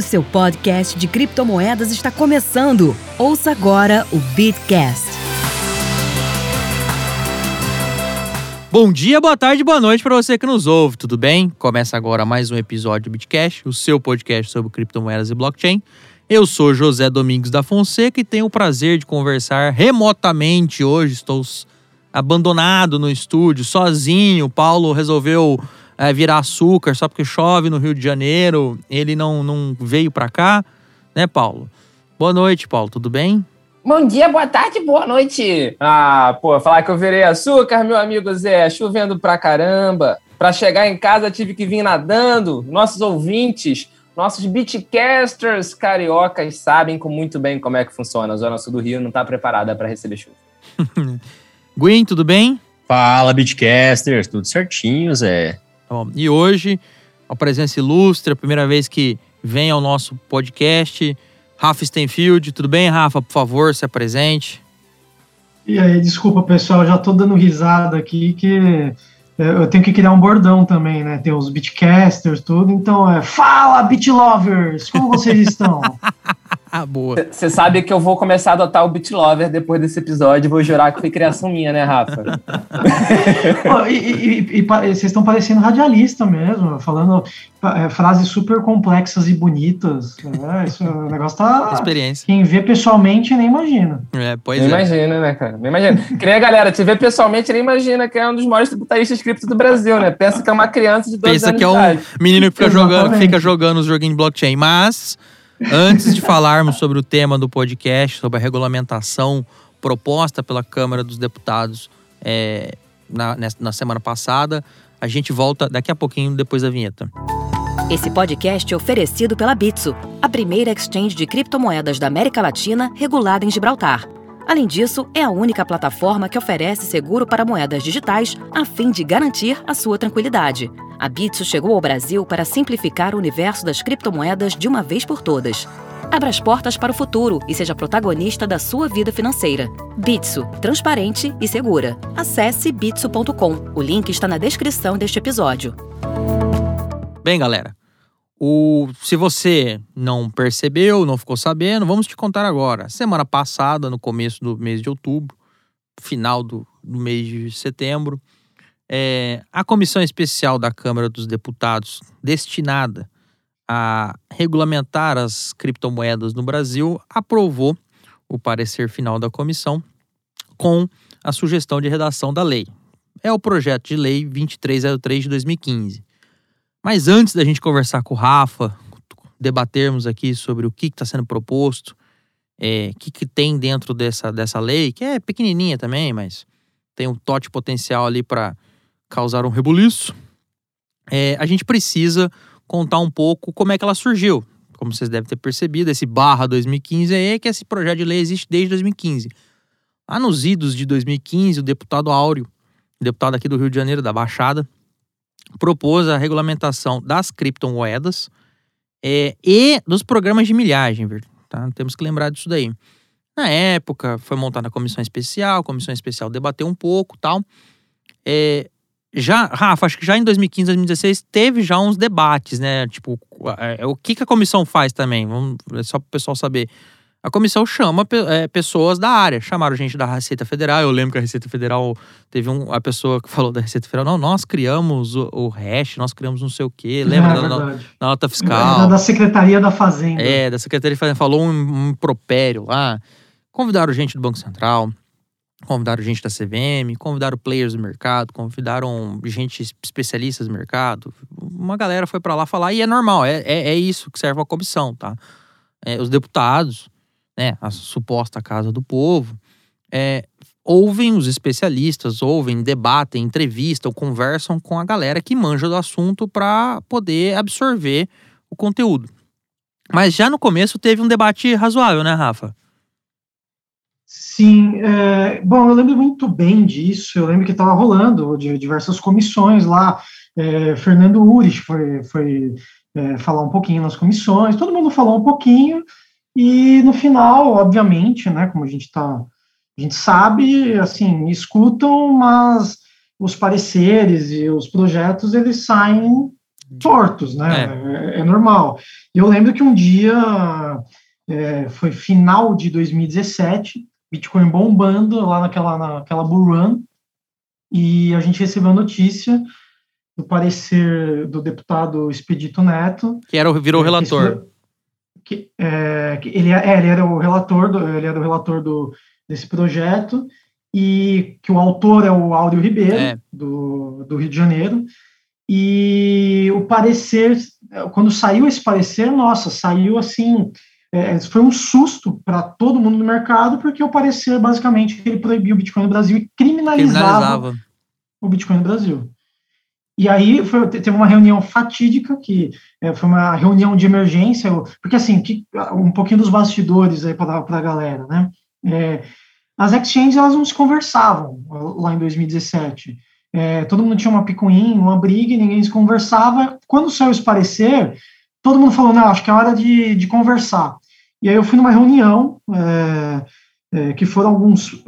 O seu podcast de criptomoedas está começando. Ouça agora o Bitcast. Bom dia, boa tarde, boa noite para você que nos ouve, tudo bem? Começa agora mais um episódio do Bitcast, o seu podcast sobre criptomoedas e blockchain. Eu sou José Domingos da Fonseca e tenho o prazer de conversar remotamente hoje. Estou abandonado no estúdio, sozinho. Paulo resolveu é, virar açúcar só porque chove no Rio de Janeiro. Ele não, não veio para cá, né, Paulo? Boa noite, Paulo, tudo bem? Bom dia, boa tarde, boa noite. Ah, pô, falar que eu virei açúcar, meu amigo Zé, chovendo pra caramba. Pra chegar em casa tive que vir nadando. Nossos ouvintes, nossos beatcasters cariocas sabem muito bem como é que funciona. A Zona Sul do Rio não tá preparada para receber chuva. Gwen, tudo bem? Fala, beatcasters, tudo certinho, Zé. Tá. E hoje, a presença ilustre, a primeira vez que vem ao nosso podcast, Rafa Stenfield. Tudo bem, Rafa? Por favor, se apresente. E aí, desculpa, pessoal, já tô dando risada aqui que é, eu tenho que criar um bordão também, né? Tem os beatcasters, tudo. Então é Fala, beat lovers! Como vocês estão? Ah, boa. Você sabe que eu vou começar a adotar o Beat Lover depois desse episódio. Vou jurar que foi criação minha, né, Rafa? Pô, e, vocês estão parecendo radialista mesmo, falando é, frases super complexas e bonitas. É, isso, o negócio tá. Experiência. Quem vê pessoalmente nem imagina. É, pois Nem é. imagina, né, cara? Nem imagina. Que nem a galera, te vê pessoalmente, nem imagina que é um dos maiores tributaristas cripto do Brasil, né? Pensa que é uma criança de 12 Pensa anos que é um menino que fica Exatamente. jogando, fica jogando os joguinhos de blockchain. Mas, antes de falarmos sobre o tema do podcast, sobre a regulamentação proposta pela Câmara dos Deputados é, na, na semana passada, a gente volta daqui a pouquinho, depois da vinheta. Esse podcast é oferecido pela Bitso, a primeira exchange de criptomoedas da América Latina regulada em Gibraltar. Além disso, é a única plataforma que oferece seguro para moedas digitais a fim de garantir a sua tranquilidade. A Bitso chegou ao Brasil para simplificar o universo das criptomoedas de uma vez por todas. Abra as portas para o futuro e seja protagonista da sua vida financeira. Bitso, transparente e segura. Acesse bitso.com. O link está na descrição deste episódio. Bem, galera, o, se você não percebeu, não ficou sabendo, vamos te contar agora. Semana passada, no começo do mês de outubro, final do, do mês de setembro, é, a comissão especial da Câmara dos Deputados, destinada a regulamentar as criptomoedas no Brasil, aprovou o parecer final da comissão com a sugestão de redação da lei. É o projeto de lei 2303 de 2015. Mas antes da gente conversar com o Rafa, debatermos aqui sobre o que está sendo proposto, é, o que, que tem dentro dessa, dessa lei, que é pequenininha também, mas tem um tote potencial ali para causar um rebuliço, é, a gente precisa contar um pouco como é que ela surgiu. Como vocês devem ter percebido, esse barra 2015 é que esse projeto de lei existe desde 2015. Lá nos idos de 2015, o deputado Áureo, deputado aqui do Rio de Janeiro, da Baixada, propôs a regulamentação das criptomoedas é, e dos programas de milhagem, tá? Temos que lembrar disso daí. Na época, foi montada a comissão especial, a comissão especial debateu um pouco tal. É, já, Rafa, acho que já em 2015, 2016, teve já uns debates, né? Tipo, é, o que, que a comissão faz também? Vamos, é só para o pessoal saber. A comissão chama é, pessoas da área. Chamaram gente da Receita Federal. Eu lembro que a Receita Federal teve um, a pessoa que falou da Receita Federal. Não, nós criamos o, o hash, nós criamos não sei o quê. Lembra é da, da- da nota fiscal? da Secretaria da Fazenda. É, da Secretaria de Fazenda falou um, um impropério lá. Convidaram gente do Banco Central, convidaram gente da CVM, convidaram players do mercado, convidaram gente especialistas do mercado. Uma galera foi pra lá falar e é normal, é, é, é isso que serve a comissão, tá? É, os deputados, né, a suposta Casa do Povo, é, ouvem os especialistas, ouvem, debatem, entrevistam, conversam com a galera que manja do assunto para poder absorver o conteúdo. Mas já no começo teve um debate razoável, né, Rafa? Sim, é, bom, eu lembro muito bem disso. Eu lembro que estava rolando de diversas comissões lá. É, Fernando Urich foi, foi é, falar um pouquinho nas comissões, todo mundo falou um pouquinho, e no final, obviamente, né, como a gente tá, a gente sabe, assim, escutam, mas os pareceres e os projetos eles saem tortos, né? É. é, normal. E eu lembro que um dia, é, foi final de 2017, Bitcoin bombando lá naquela, naquela bull run, e a gente recebeu a notícia do parecer do deputado Expedito Neto. Que era, virou relator. Que, é, que ele, é, ele era o relator, do, ele era o relator do, desse projeto, e que o autor é o Áureo Ribeiro, é. do, do Rio de Janeiro, e o parecer, quando saiu esse parecer, nossa, saiu assim, é, foi um susto para todo mundo no mercado, porque o parecer, basicamente, ele proibiu o Bitcoin no Brasil e criminalizava, criminalizava. o Bitcoin no Brasil. E aí foi, teve uma reunião fatídica, que é, foi uma reunião de emergência, porque assim, que, um pouquinho dos bastidores aí para a galera, né? É, as exchanges elas não se conversavam lá em 2017. É, todo mundo tinha uma picuinha, uma briga, ninguém se conversava. Quando saiu esse parecer, todo mundo falou, não, acho que é hora de, de conversar. E aí eu fui numa reunião, é, é, que foram alguns,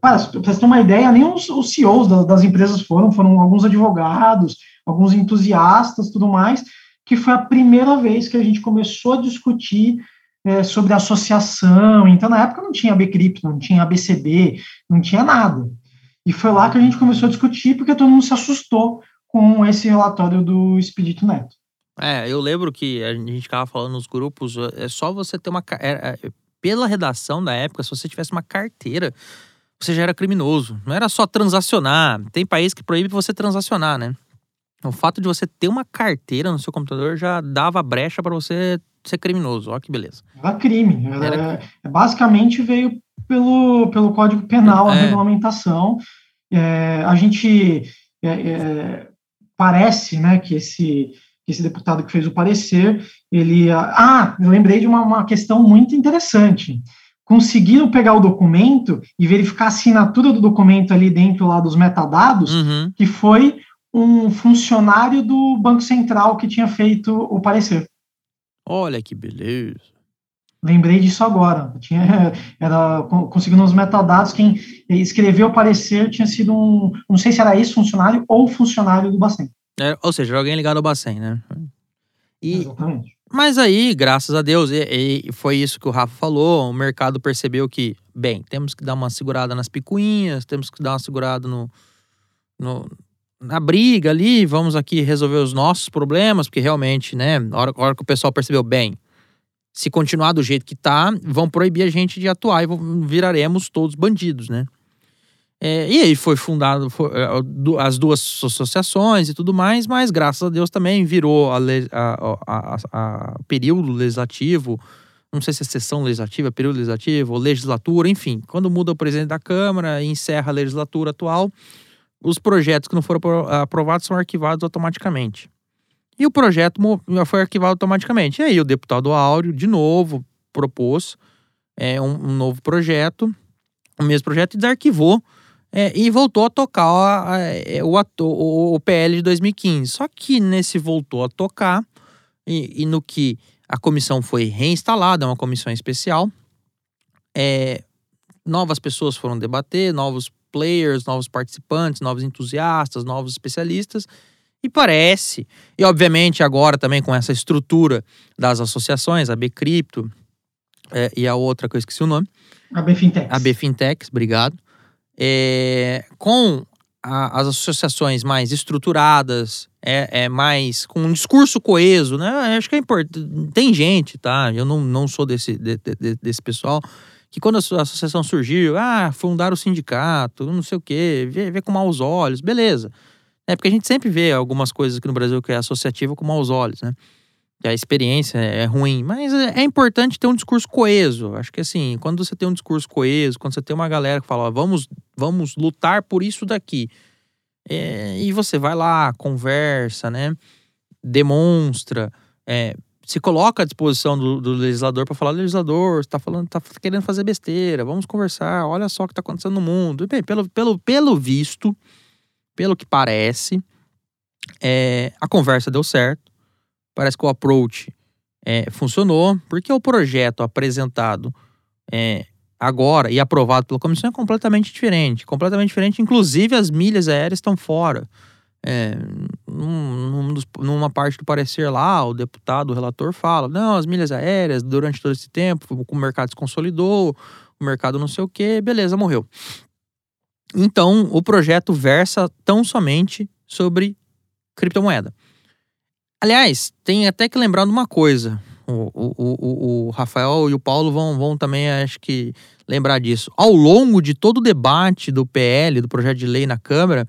para você ter uma ideia, nem os, os CEOs das, das empresas foram, foram alguns advogados, alguns entusiastas, tudo mais, que foi a primeira vez que a gente começou a discutir é, sobre associação. Então, na época não tinha Bcrypto, não tinha ABCB, não tinha nada. E foi lá que a gente começou a discutir, porque todo mundo se assustou com esse relatório do Expedito Neto. É, eu lembro que a gente ficava falando nos grupos, é só você ter uma. É, é, pela redação da época, se você tivesse uma carteira você já era criminoso. Não era só transacionar. Tem país que proíbe você transacionar, né? O fato de você ter uma carteira no seu computador já dava brecha para você ser criminoso. Olha que beleza. Era crime. Era, era... Basicamente veio pelo, pelo Código Penal, a é. regulamentação. É, a gente é, é, parece né, que esse, esse deputado que fez o parecer, ele. Ah, eu lembrei de uma, uma questão muito interessante conseguiram pegar o documento e verificar a assinatura do documento ali dentro lá dos metadados, uhum. que foi um funcionário do Banco Central que tinha feito o parecer. Olha que beleza. Lembrei disso agora. Tinha, era conseguindo os metadados. Quem escreveu o parecer tinha sido um, não sei se era esse funcionário ou funcionário do Bacen. É, ou seja, alguém ligado ao Bacen, né? E, Exatamente. Mas aí, graças a Deus, e, e, foi isso que o Rafa falou. O mercado percebeu que, bem, temos que dar uma segurada nas picuinhas, temos que dar uma segurada no, no na briga ali, vamos aqui resolver os nossos problemas, porque realmente, né, a hora, hora que o pessoal percebeu, bem, se continuar do jeito que tá, vão proibir a gente de atuar e viraremos todos bandidos, né? É, e aí foi fundado foi, é, as duas associações e tudo mais, mas graças a Deus também virou a, a, a, a, período legislativo, não sei se é sessão legislativa, período legislativo, ou legislatura, enfim. Quando muda o presidente da Câmara e encerra a legislatura atual, os projetos que não foram aprovados são arquivados automaticamente. E o projeto foi arquivado automaticamente. E aí o deputado Áureo, de novo, propôs é, um, um novo projeto, o mesmo projeto, e desarquivou é, e voltou a tocar a, a, é, o, o, o, PL de 2015. Só que nesse voltou a tocar, e, e no que a comissão foi reinstalada, uma comissão especial, é, novas pessoas foram debater, novos players, novos participantes, novos entusiastas, novos especialistas. E parece, e obviamente agora também com essa estrutura das associações, a Bcrypto é, e a outra que eu esqueci o nome. A Bfintex. A Bfintex, obrigado é, com a, as associações mais estruturadas, é, é, mais com um discurso coeso, né? Acho que é importante. Tem gente, tá? Eu não, não sou desse, de, de, desse pessoal que quando a associação surgiu, ah, fundar o sindicato, não sei o quê, vê, vê com maus olhos, beleza. É porque a gente sempre vê algumas coisas aqui no Brasil que é associativa com maus olhos, né? A experiência é ruim, mas é, é importante ter um discurso coeso. Acho que assim, quando você tem um discurso coeso, quando você tem uma galera que fala, ó, vamos, vamos lutar por isso daqui, é, e você vai lá, conversa, né? Demonstra, é, se coloca à disposição do, do legislador para falar, legislador, está falando, tá querendo fazer besteira, vamos conversar, olha só o que está acontecendo no mundo. E, bem, pelo, pelo, pelo visto, pelo que parece, é, a conversa deu certo parece que o approach é, funcionou, porque o projeto apresentado é, agora e aprovado pela comissão é completamente diferente. Completamente diferente, inclusive as milhas aéreas estão fora. É, num, numa parte do parecer lá, o deputado, o relator fala: não, as milhas aéreas, durante todo esse tempo, o mercado se consolidou, o mercado não sei o quê, beleza, morreu. Então, o projeto versa tão somente sobre criptomoeda. Aliás, tem até que lembrar de uma coisa. O, o, o, o, Rafael e o Paulo vão, vão também, acho que, lembrar disso. Ao longo de todo o debate do PL, do projeto de lei na Câmara,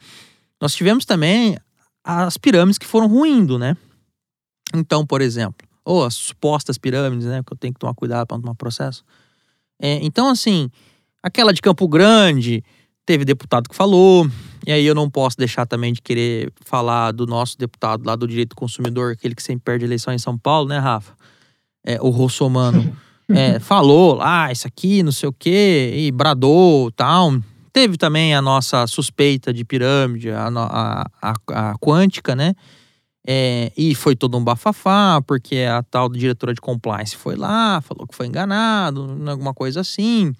nós tivemos também as pirâmides que foram ruindo, né? Então, por exemplo, ou as supostas pirâmides, né? Que eu tenho que tomar cuidado para não tomar processo. É, então, assim, aquela de Campo Grande, teve deputado que falou, e aí eu não posso deixar também de querer falar do nosso deputado lá do direito do consumidor, aquele que sempre perde eleição em São Paulo, né, Rafa? É, o Rossomano. É, falou lá, ah, isso aqui, não sei o quê, e bradou tal. Teve também a nossa suspeita de pirâmide, a, a, a, a quântica, né? É, e foi todo um bafafá, porque a tal diretora de compliance foi lá, falou que foi enganado, alguma coisa assim.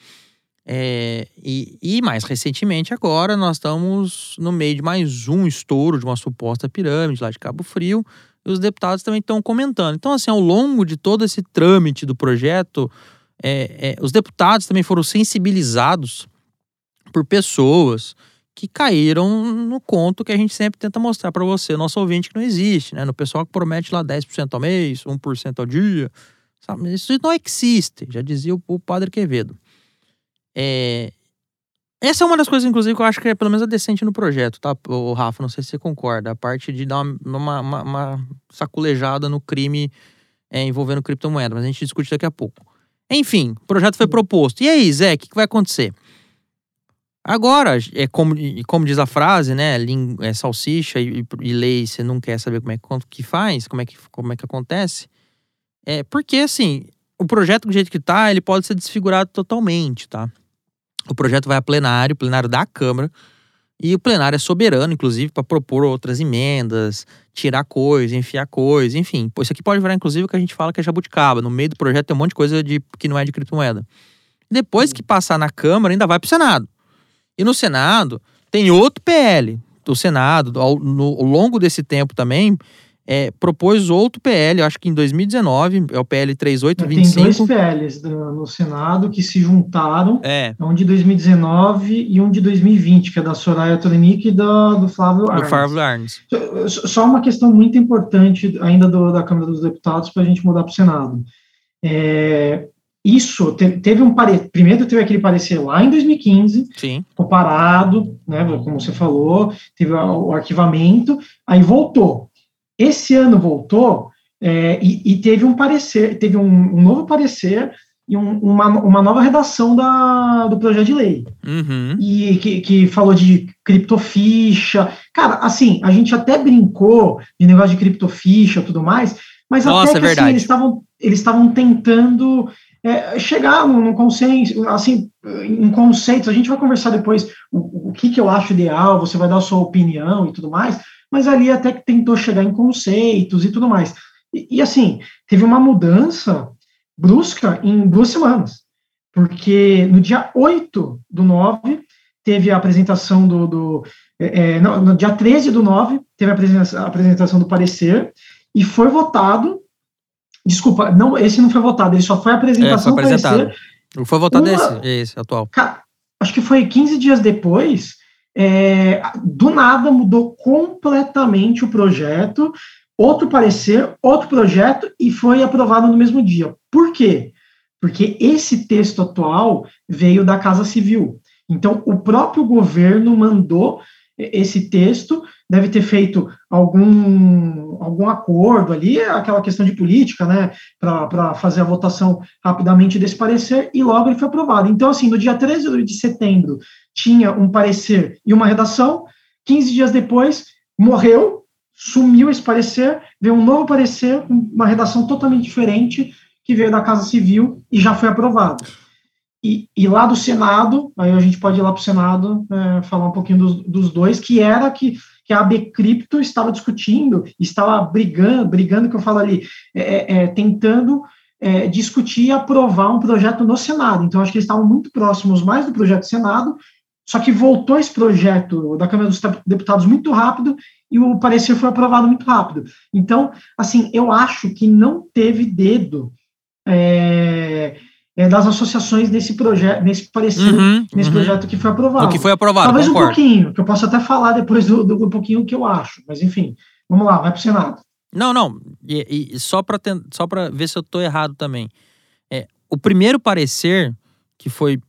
É, e, e, mais recentemente, agora, nós estamos no meio de mais um estouro de uma suposta pirâmide lá de Cabo Frio, e os deputados também estão comentando. Então, assim, ao longo de todo esse trâmite do projeto, é, é, os deputados também foram sensibilizados por pessoas que caíram no conto que a gente sempre tenta mostrar para você, nosso ouvinte, que não existe, né? No pessoal que promete lá 10% ao mês, 1% ao dia. Sabe? Isso não existe, já dizia o, o padre Quevedo. É... Essa é uma das coisas, inclusive, que eu acho que é pelo menos a decente no projeto, tá, o Rafa? Não sei se você concorda. A parte de dar uma, uma, uma, saculejada no crime é, envolvendo criptomoeda, mas a gente discute daqui a pouco. Enfim, o projeto foi proposto. E aí, Zé, o que, que vai acontecer? Agora, é como, como diz a frase, né? É salsicha e, e lei, você não quer saber como é que faz, como é que, como é que acontece. É porque, assim, o projeto do jeito que tá, ele pode ser desfigurado totalmente, tá? O projeto vai a plenário, plenário da Câmara, e o plenário é soberano, inclusive, para propor outras emendas, tirar coisa, enfiar coisa, enfim. Isso aqui pode virar, inclusive, o que a gente fala que é jabuticaba. No meio do projeto tem um monte de coisa de, que não é de criptomoeda. Depois que passar na Câmara, ainda vai para o Senado. E no Senado tem outro PL. O Senado, ao, no, ao longo desse tempo também, é, propôs outro PL, acho que em 2019, é o PL 3825. Tem dois PLs no Senado que se juntaram, é. um de 2019 e um de 2020, que é da Soraya Tronic e da, do Flávio Arnes. Do Flávio Arnes. Só uma questão muito importante ainda do, da Câmara dos Deputados para a gente mudar para o Senado. É, isso teve um parecer. Primeiro teve aquele parecer lá em 2015, Sim. ficou parado, né? Como você falou, teve o arquivamento, aí voltou. Esse ano voltou é, e, e, teve um parecer, teve um, um novo parecer e um, uma, uma nova redação da, do projeto de lei. Uhum. E que, que falou de criptoficha. Cara, assim, a gente até brincou de negócio de criptoficha e tudo mais, mas Nossa, até que é assim, eles estavam eles estavam tentando é, chegar num, consenso, assim, em conceitos, a gente vai conversar depois o, o que, que eu acho ideal, você vai dar a sua opinião e tudo mais, mas ali até que tentou chegar em conceitos e tudo mais. E, e assim, teve uma mudança brusca em duas semanas, porque no dia 8 do 9 teve a apresentação do. do é, é no, no, dia 13 do 9 teve a apresentação do parecer e foi votado Desculpa, não, esse não foi votado, ele só foi a apresentação é, foi apresentado. Não foi votado uma, esse, esse atual. Acho que foi 15 dias depois, é, do nada mudou completamente o projeto, outro parecer, outro projeto, e foi aprovado no mesmo dia. Por quê? Porque esse texto atual veio da Casa Civil. Então, o próprio governo mandou esse texto deve ter feito algum, algum acordo ali, aquela questão de política, né, para fazer a votação rapidamente desse parecer, e logo ele foi aprovado. Então, assim, no dia 13 de setembro, tinha um parecer e uma redação, 15 dias depois, morreu, sumiu esse parecer, veio um novo parecer, uma redação totalmente diferente, que veio da Casa Civil e já foi aprovado. E, e, lá do Senado, aí a gente pode ir lá para o Senado é, falar um pouquinho dos, dos, dois, que era que que a AB Cripto estava discutindo, estava brigando, brigando que eu falo ali, é, é, é, tentando é, discutir e aprovar um projeto no Senado. Então, acho que eles estavam muito próximos mais do projeto do Senado, Só que voltou esse projeto da Câmara dos Deputados muito rápido e o parecer foi aprovado muito rápido. Então, assim, eu acho que não teve dedo é, é, das associações nesse projeto, nesse parecer, Uhum, nesse uhum. projeto que foi aprovado. O que foi aprovado, Talvez um concordo. pouquinho, que eu posso até falar depois do, do, do pouquinho que eu acho, mas enfim, vamos lá, vai para o Senado. Não, não. E, e só para só ver se eu tô errado também. É, o primeiro parecer que foi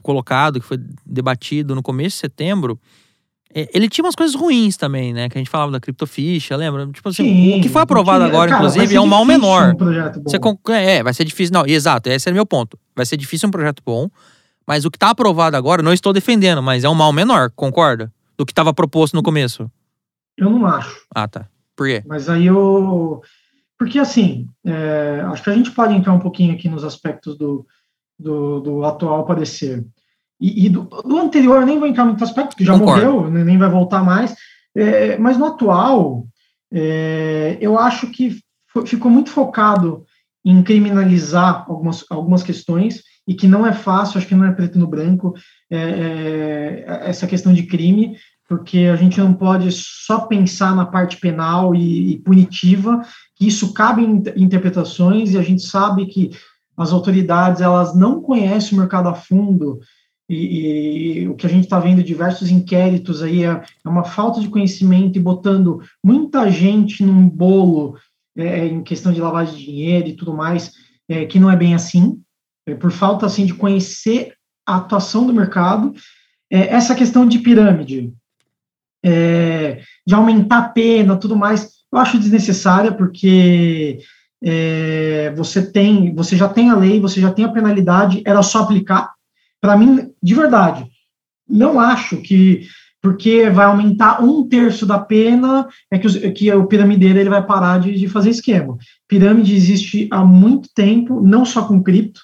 colocado, que foi debatido no começo de setembro, ele tinha umas coisas ruins também, né? Que a gente falava da criptoficha, lembra? Tipo assim, Sim, o que foi aprovado porque, agora, cara, inclusive, é um mal menor. Um. Você con- é, vai ser difícil. Não, exato, esse é o meu ponto. Vai ser difícil um projeto bom, mas o que tá aprovado agora, não estou defendendo, mas é um mal menor, concorda? Do que estava proposto no começo. Eu não acho. Ah, tá. Por quê? Mas aí eu. Porque, assim, é, acho que a gente pode entrar um pouquinho aqui nos aspectos do, do, do atual parecer. E, e do, do anterior, eu nem vou entrar muito aspecto, porque já Concordo. morreu, né, nem vai voltar mais. É, mas no atual, é, eu acho que ficou muito focado em criminalizar algumas, algumas questões, e que não é fácil, acho que não é preto no branco, é, é, essa questão de crime, porque a gente não pode só pensar na parte penal e, e punitiva, que isso cabe em inter- interpretações, e a gente sabe que as autoridades elas não conhecem o mercado a fundo, e, e o que a gente está vendo diversos inquéritos aí é, é uma falta de conhecimento e botando muita gente num bolo é, em questão de lavagem de dinheiro e tudo mais, é, que não é bem assim, é, por falta assim de conhecer a atuação do mercado. É, essa questão de pirâmide, é, de aumentar a pena, tudo mais, eu acho desnecessária porque é, você tem, você já tem a lei, você já tem a penalidade, era só aplicar. Para mim, de verdade, não acho que porque vai aumentar um terço da pena é que, os, que o piramideiro ele vai parar de, de fazer esquema. Pirâmide existe há muito tempo, não só com cripto,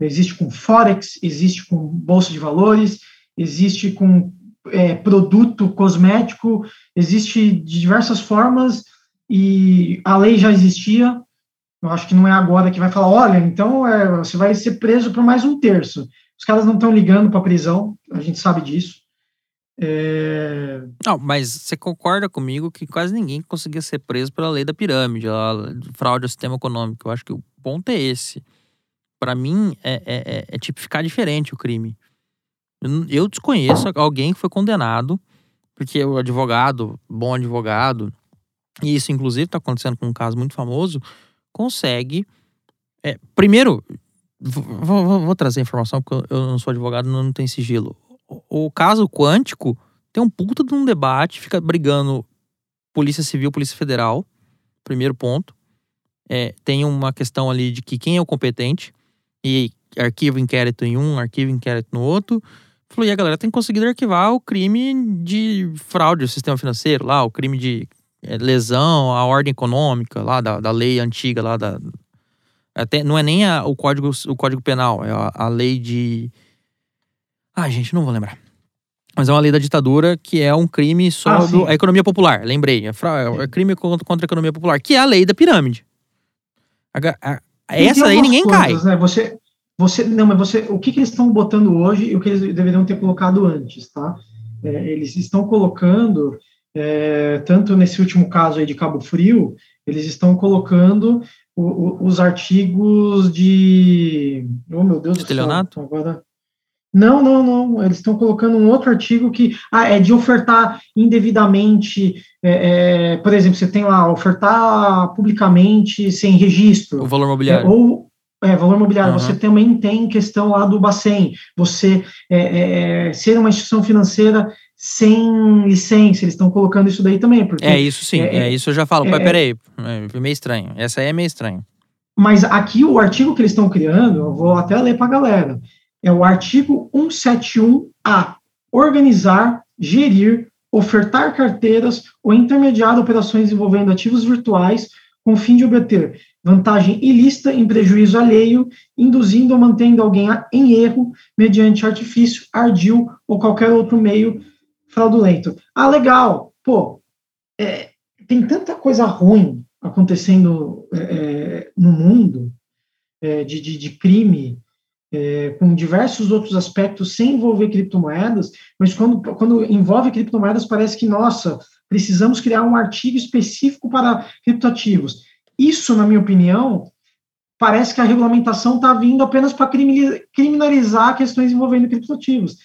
existe com forex, existe com bolsa de valores, existe com é, produto cosmético, existe de diversas formas e a lei já existia. Eu acho que não é agora que vai falar, olha, então é, você vai ser preso por mais um terço. Os caras não estão ligando para prisão, a gente sabe disso. É, Não, mas você concorda comigo que quase ninguém conseguia ser preso pela lei da pirâmide, a fraude ao sistema econômico. Eu acho que o ponto é esse. Pra mim, é, é, é- é tipificar diferente o crime. Eu desconheço alguém que foi condenado, porque o advogado, bom advogado, e isso inclusive está acontecendo com um caso muito famoso, consegue. é, primeiro, vou, vou- vou trazer a informação, porque eu não sou advogado, não, tem sigilo. O, o caso quântico tem um puta de um debate, fica brigando Polícia Civil, Polícia Federal, primeiro ponto. É, tem uma questão ali de que quem é o competente, e arquivo inquérito em um, arquivo inquérito no outro. Falou, a galera tem conseguido arquivar o crime de fraude ao sistema financeiro, lá, o crime de é, lesão à ordem econômica, lá, da, da lei antiga, lá, da. Até, não é nem a- o, código, o código penal, é a, a lei de. Ai, gente, não vou lembrar. Mas é uma lei da ditadura que é um crime Ah, sobre sim. a economia popular. Lembrei. É, é crime contra, contra a economia popular, que é a lei da pirâmide. A- tem essa aí ninguém cai. coisas, Né? Você, você, não, mas você, o que, que eles estão botando hoje e o que eles deveriam ter colocado antes, tá? É, eles estão colocando, é, tanto nesse último caso aí de Cabo Frio, eles estão colocando o- o- os artigos de, oh meu Deus do céu, Estelionato? agora não, não, não. Eles estão colocando um outro artigo que ah, é de ofertar indevidamente. é, é, por exemplo, você tem lá ofertar publicamente sem registro. O valor É, imobiliário. ou é, valor imobiliário, Aham. você também tem questão lá do Bacen, você é, é, ser uma instituição financeira sem licença, eles estão colocando isso daí também, porque, É isso sim, é- é, isso eu já falo. é- Mas peraí, é meio estranho. Essa aí é meio estranho. mas aqui o artigo que eles estão criando, eu vou até ler para a galera, é o artigo 171A, organizar, gerir, ofertar carteiras ou intermediar operações envolvendo ativos virtuais com o fim de obter vantagem ilícita em prejuízo alheio, induzindo ou mantendo alguém em erro mediante artifício, ardil ou qualquer outro meio fraudulento. Ah, legal. Pô, é, tem tanta coisa ruim acontecendo é, é, no mundo é, de, de, de crime é, com diversos outros aspectos sem envolver criptomoedas, mas quando, quando envolve criptomoedas parece que, nossa, precisamos criar um artigo específico para criptoativos. Isso, na minha opinião, parece que a regulamentação está vindo apenas para criminalizar questões envolvendo criptoativos.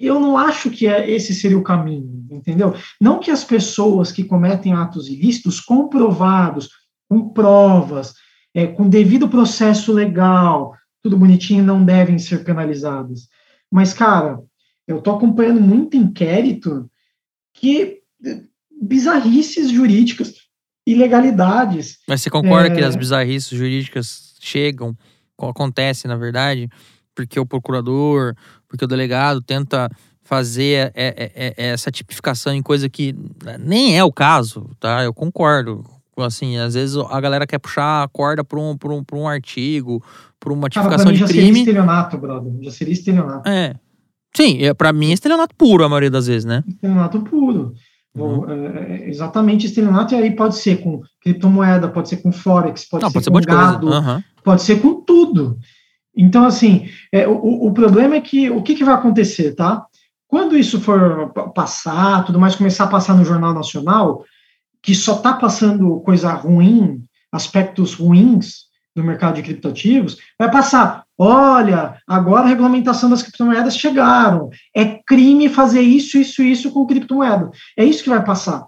Eu não acho que é, esse seria o caminho, entendeu? Não que as pessoas que cometem atos ilícitos comprovados, com provas, é, com devido processo legal, tudo bonitinho, não devem ser penalizadas. Mas, cara, eu estou acompanhando muito inquérito que bizarrices jurídicas, ilegalidades. Mas você concorda É. que as bizarrices jurídicas chegam, acontecem, na verdade, porque o procurador, porque o delegado tenta fazer é, é, é, essa tipificação em coisa que nem é o caso, tá? Eu concordo. Assim, às vezes a galera quer puxar a corda para um, pra um, pra um artigo, para uma pra tipificação mim de já seria estelionato, brother. Já seria estelionato. É. Sim, é, pra mim é estelionato puro a maioria das vezes, né? Estelionato puro. Uhum. Ou, é, exatamente estelionato, e aí pode ser com criptomoeda, pode ser com Forex, pode Não, ser pode ser com gado, Aham. pode ser com tudo. Então, assim, é, o, o problema é que o que, que vai acontecer, tá? Quando isso for pa- passar, tudo mais, começar a passar no Jornal Nacional, que só está passando coisa ruim, aspectos ruins do mercado de criptoativos, vai passar. Olha, agora a regulamentação das criptomoedas chegaram. É crime fazer isso, isso, isso com criptomoeda. É isso que vai passar.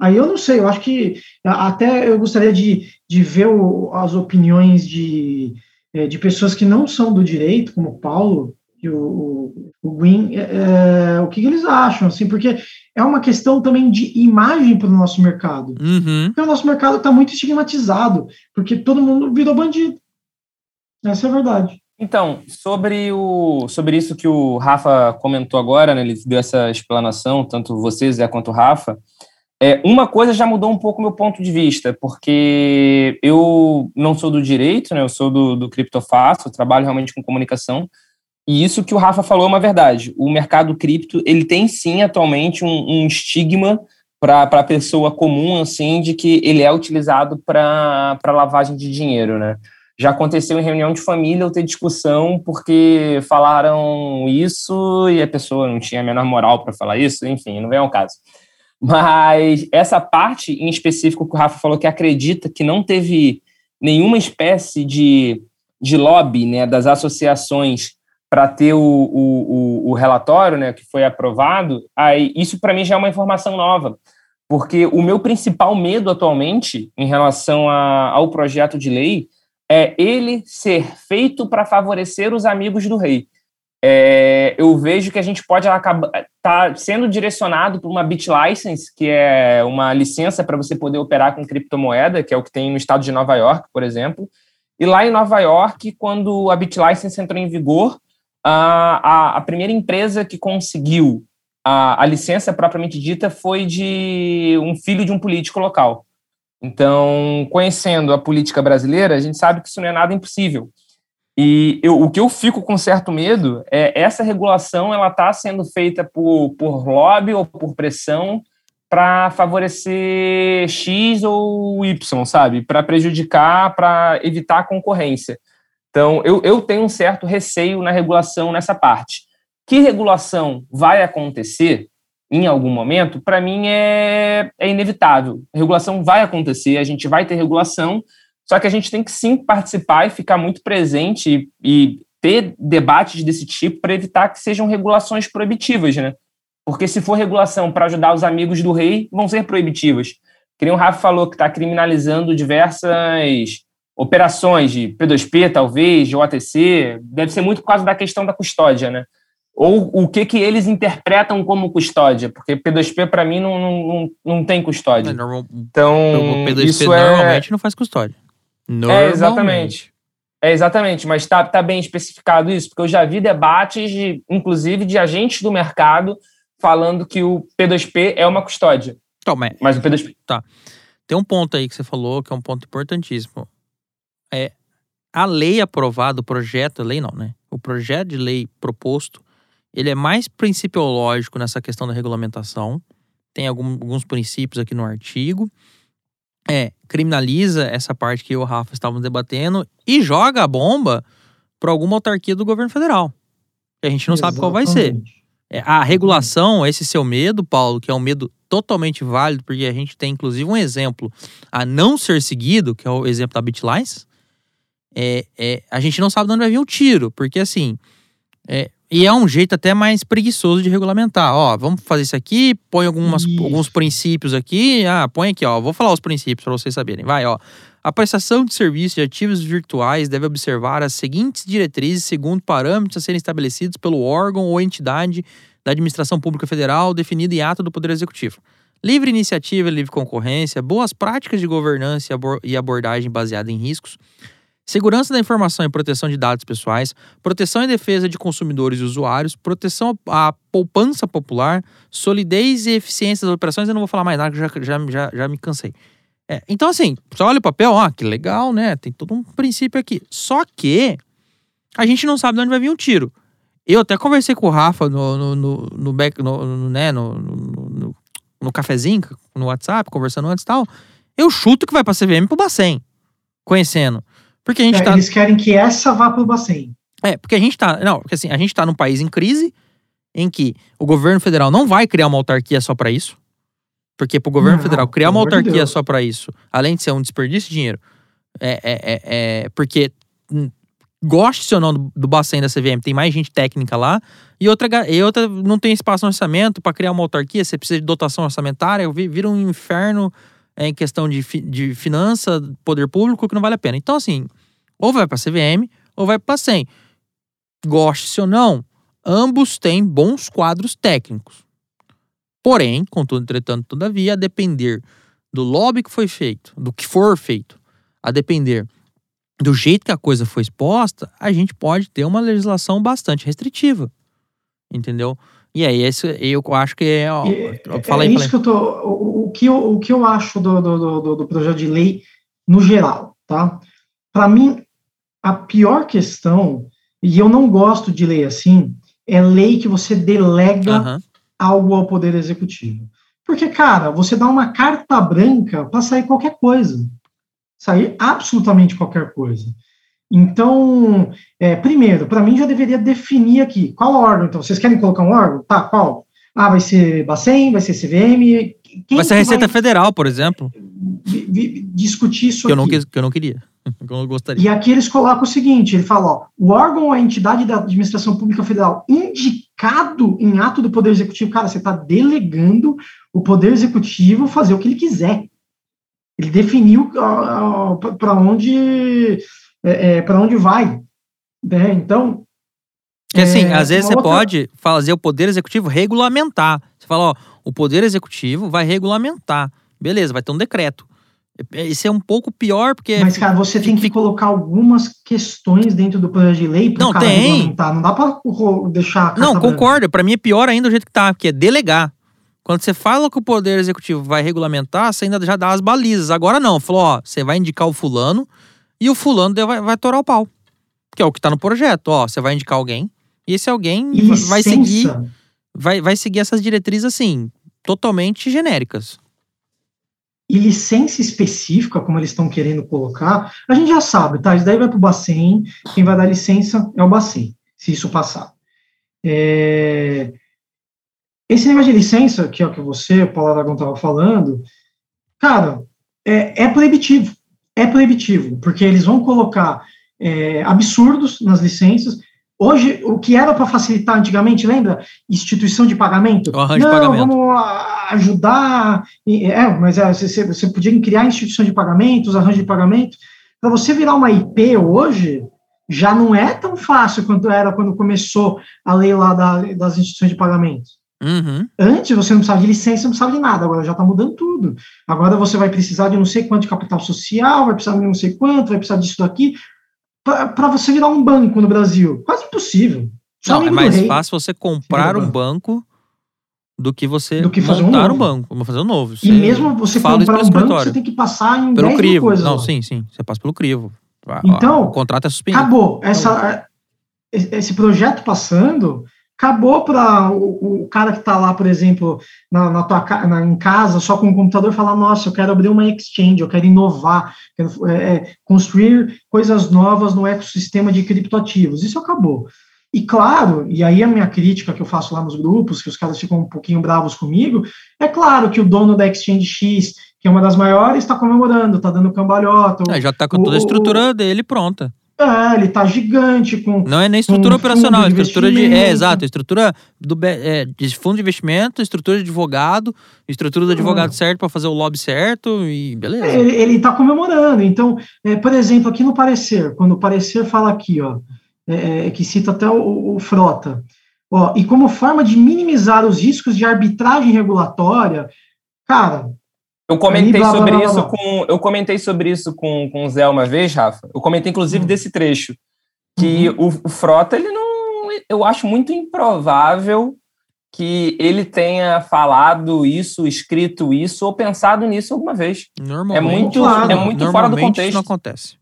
Aí eu não sei, eu acho que até eu gostaria de, de ver o- as opiniões de, eh, de pessoas que não são do direito, como o Paulo e o, o, o Gwyn, eh, o que, que eles acham, assim, porque é uma questão também de imagem para o nosso mercado. Uhum. Porque o nosso mercado está muito estigmatizado, porque todo mundo virou bandido. Essa é a verdade. Então, sobre, o, sobre isso que o Rafa comentou agora, né, ele deu essa explanação, tanto você, Zé, quanto o Rafa, é, uma coisa já mudou um pouco meu ponto de vista, porque eu não sou do direito, né, eu sou do, do criptofácil, trabalho realmente com comunicação, e isso que o Rafa falou é uma verdade. O mercado cripto, ele tem sim atualmente um, um estigma para a pessoa comum, assim, de que ele é utilizado para lavagem de dinheiro, né? Já aconteceu em reunião de família eu ter discussão porque falaram isso e a pessoa não tinha a menor moral para falar isso, enfim, não vem ao caso. Mas essa parte em específico que o Rafa falou que acredita que não teve nenhuma espécie de, de lobby né, das associações para ter o, o, o, relatório né, que foi aprovado, aí isso para mim já é uma informação nova. Porque o meu principal medo atualmente em relação a, ao projeto de lei é ele ser feito para favorecer os amigos do rei. É, eu vejo que a gente pode acabar tá sendo direcionado por uma bit license, que é uma licença para você poder operar com criptomoeda, que é o que tem no estado de Nova York, por exemplo. E lá em Nova York, quando a bit license entrou em vigor, a, a, a primeira empresa que conseguiu a, a licença propriamente dita foi de um filho de um político local. Então, conhecendo a política brasileira, a gente sabe que isso não é nada impossível. E eu, o que eu fico com certo medo é essa regulação ela está sendo feita por, por lobby ou por pressão para favorecer X ou Y, sabe? Para prejudicar, para evitar a concorrência. Então, eu, eu tenho um certo receio na regulação nessa parte. Que regulação vai acontecer em algum momento, para mim é, é inevitável. A regulação vai acontecer, a gente vai ter regulação, só que a gente tem que sim participar e ficar muito presente e, e ter debates desse tipo para evitar que sejam regulações proibitivas, né? Porque se for regulação para ajudar os amigos do rei, vão ser proibitivas. Que nem o Rafa falou que está criminalizando diversas operações de P2P, talvez, de OTC, deve ser muito por causa da questão da custódia, né? Ou o que, que eles interpretam como custódia, porque P2P, para mim, não, não, não, tem custódia. É, normal- Então, o P2P isso é... normalmente não faz custódia. É, Normalmente. exatamente. É, exatamente, mas está tá bem especificado isso, porque eu já vi debates, de, inclusive, de agentes do mercado falando que o P2P é uma custódia. Então, mas Mas o P2P. tem um ponto aí que você falou que é um ponto importantíssimo. É a lei aprovada, o projeto, a lei não, né? O projeto de lei proposto, ele é mais principiológico nessa questão da regulamentação. Tem algum- alguns princípios aqui no artigo. É, criminaliza essa parte que eu e o Rafa estávamos debatendo e joga a bomba por alguma autarquia do governo federal. Que a gente não sabe qual vai ser. Exatamente. É, A regulação, esse seu medo, Paulo, que é um medo totalmente válido, porque a gente tem inclusive um exemplo a não ser seguido, que é o exemplo da BitLines, é, é, a gente não sabe de onde vai vir o tiro, porque assim, é, e é um jeito até mais preguiçoso de regulamentar. Ó, vamos fazer isso aqui, põe algumas, Isso. alguns princípios aqui, ah, põe aqui, ó, vou falar os princípios para vocês saberem. Vai, ó. A prestação de serviços de ativos virtuais deve observar as seguintes diretrizes segundo parâmetros a serem estabelecidos pelo órgão ou entidade da administração pública federal definida em ato do Poder Executivo. Livre iniciativa livre concorrência, boas práticas de governança e abordagem baseada em riscos, segurança da informação e proteção de dados pessoais, proteção e defesa de consumidores e usuários, proteção à poupança popular, solidez e eficiência das operações. Eu não vou falar mais nada, que já, já, já, já me cansei. É, então, assim, você olha o papel, ó, que legal, né? Tem todo um princípio aqui. Só que a gente não sabe de onde vai vir um tiro. Eu até conversei com o Rafa no, no, no, no, back- no- no- né, no, no, no cafezinho, no WhatsApp, conversando antes e tal. Eu chuto que vai pra CVM pro Bacen, conhecendo. Porque a gente É, tá. Eles querem que essa vá pro Bacen. É, porque a gente tá. Não, porque assim, a gente tá num país em crise em que o governo federal não vai criar uma autarquia só pra isso. Porque pro governo Não, federal criar uma autarquia Deus. só pra isso, além de ser um desperdício de dinheiro, é, é, é, é- porque hum, goste ou não do, do Bacen da CVM, tem mais gente técnica lá, e outra, e outra não tem espaço no orçamento pra criar uma autarquia, você precisa de dotação orçamentária, vi- vira um inferno em questão de, fi- de finança, poder público, que não vale a pena. Então, assim, ou vai pra CVM, ou vai pra Bacen. Goste ou não, ambos têm bons quadros técnicos. Porém, contudo, entretanto, todavia, a depender do lobby que foi feito, do que for feito, a depender do jeito que a coisa foi exposta, a gente pode ter uma legislação bastante restritiva. Entendeu? E aí, esse, eu acho que é. ó, É, fala é aí, fala isso que eu tô. O, o que eu, o que eu acho do, do, do- do, projeto de lei no geral, tá? Para mim, a pior questão, e eu não gosto de lei assim, é lei que você delega Aham. algo ao Poder Executivo. Porque, cara, você dá uma carta branca para sair qualquer coisa. Sair absolutamente qualquer coisa. Então, é, primeiro, para mim já deveria definir aqui qual órgão. Então, vocês querem colocar um órgão? Tá, qual? Ah, vai ser Bacen, vai ser CVM. Vai ser Receita Federal, por exemplo, discutir isso que eu, não, aqui? que eu não queria. que eu não gostaria. E aqui eles colocam o seguinte: ele fala, ó, o órgão ou a entidade da administração pública federal indicado em ato do Poder Executivo, cara, você está delegando o Poder Executivo fazer o que ele quiser. Ele definiu para onde é, para onde vai. né? Então. Porque assim, é, às vezes você outra- pode fazer o Poder Executivo regulamentar. Você fala, ó, o Poder Executivo vai regulamentar. Beleza, vai ter um decreto. Isso é um pouco pior, porque. Mas, cara, você tem que colocar algumas questões dentro do projeto de lei para Não, cara tem. Não dá para deixar. Não, concordo. Pra mim é pior ainda o jeito que tá, que é delegar. Quando você fala que o Poder Executivo vai regulamentar, você ainda já dá as balizas. Agora não, falou, ó, você vai indicar o fulano e o fulano vai, vai torar o pau. Que é o que tá no projeto. Ó, você vai indicar alguém e esse alguém E vai seguir, vai, vai seguir essas diretrizes assim, totalmente genéricas. e licença específica, como eles estão querendo colocar, a gente já sabe, tá? Isso daí vai para o Bacen, quem vai dar licença é o Bacen, se isso passar. É, Esse negócio de licença, que é o que você, o Paulo Aragão, estava falando, cara, é, é proibitivo. É proibitivo, porque eles vão colocar é, absurdos nas licenças. Hoje, o que era para facilitar antigamente, lembra? Instituição de pagamento. O arranjo de Não, pagamento. vamos ajudar. É, mas é, você, você podia criar instituição de pagamentos, arranjo de pagamento. Para você virar uma IP hoje, já não é tão fácil quanto era quando começou a lei lá da- das instituições de pagamento. Uhum. Antes você não precisava de licença, não precisava de nada, agora já está mudando tudo. Agora você vai precisar de não sei quanto de capital social, vai precisar de não sei quanto, vai precisar disso daqui. Para você virar um banco no Brasil, quase impossível. Só Não, é mais fácil você comprar um banco do que você Do que fazer um montar um, banco. Vamos fazer um novo. E mesmo você comprar um banco, escritório. você tem que passar em Pelo 10 mil crivo. coisas. Não, lá. sim, sim. Você passa pelo crivo. Então, o contrato é suspendido. Acabou. Essa, esse projeto passando, acabou para o, o, cara que está lá, por exemplo, na, na tua na, em casa, só com o computador, falar: nossa, eu quero abrir uma exchange, eu quero inovar, quero é, é, construir coisas novas no ecossistema de criptoativos. Isso acabou. E claro, e aí a minha crítica que eu faço lá nos grupos, que os caras ficam um pouquinho bravos comigo, é claro que o dono da Exchange X, que é uma das maiores, está comemorando, está dando cambalhota. É, já está com toda a estrutura dele pronta. É, ele tá gigante com. Não é nem estrutura operacional, é estrutura de. É, exato, estrutura do, é, de fundo de investimento, estrutura de advogado, estrutura do advogado certo para fazer o lobby certo e beleza. É, ele, ele tá comemorando. Então, é, por exemplo, aqui no parecer, quando o parecer fala aqui, ó, é, é, que cita até o, o Frota, ó, e como forma de minimizar os riscos de arbitragem regulatória, cara, eu comentei blá, sobre blá, blá, isso com. Eu comentei sobre isso com, com o Zé uma vez, Rafa. Eu comentei, inclusive, uhum. desse trecho. Que uhum. o, o, Frota, ele não. Eu acho muito improvável que ele tenha falado isso, escrito isso ou pensado nisso alguma vez. Normalmente, é muito, claro. é muito fora do contexto. Isso não acontece.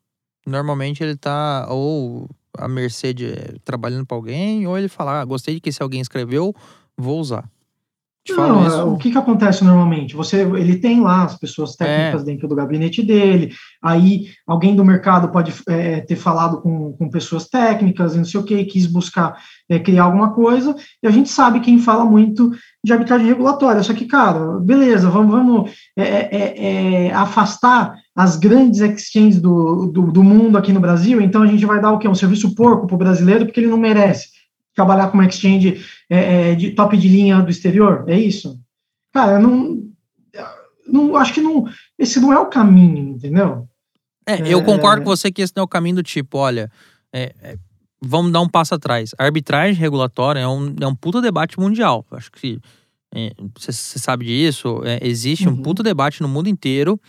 Normalmente ele tá ou a mercê de trabalhando para alguém, ou ele fala: ah, gostei de que esse alguém escreveu, vou usar. Não, isso. o que, que acontece normalmente? Você, ele tem lá as pessoas técnicas é. dentro do gabinete dele, aí alguém do mercado pode é, ter falado com, com pessoas técnicas, não sei o que, quis buscar é, criar alguma coisa, e a gente sabe quem fala muito de arbitragem regulatória. Só que, cara, beleza, vamos, vamos é, é, é, afastar as grandes exchanges do, do, do, mundo aqui no Brasil, então a gente vai dar o quê? Um serviço porco para o brasileiro, porque ele não merece trabalhar com uma exchange é, é, de top de linha do exterior? É isso? Cara, não, não acho que não, esse não é o caminho, entendeu? É, eu é, concordo com você que esse não é o caminho do tipo, olha, é, é, vamos dar um passo atrás. A arbitragem regulatória é um, é um puta debate mundial. Acho que você sabe disso. existe uhum. um puta debate no mundo inteiro.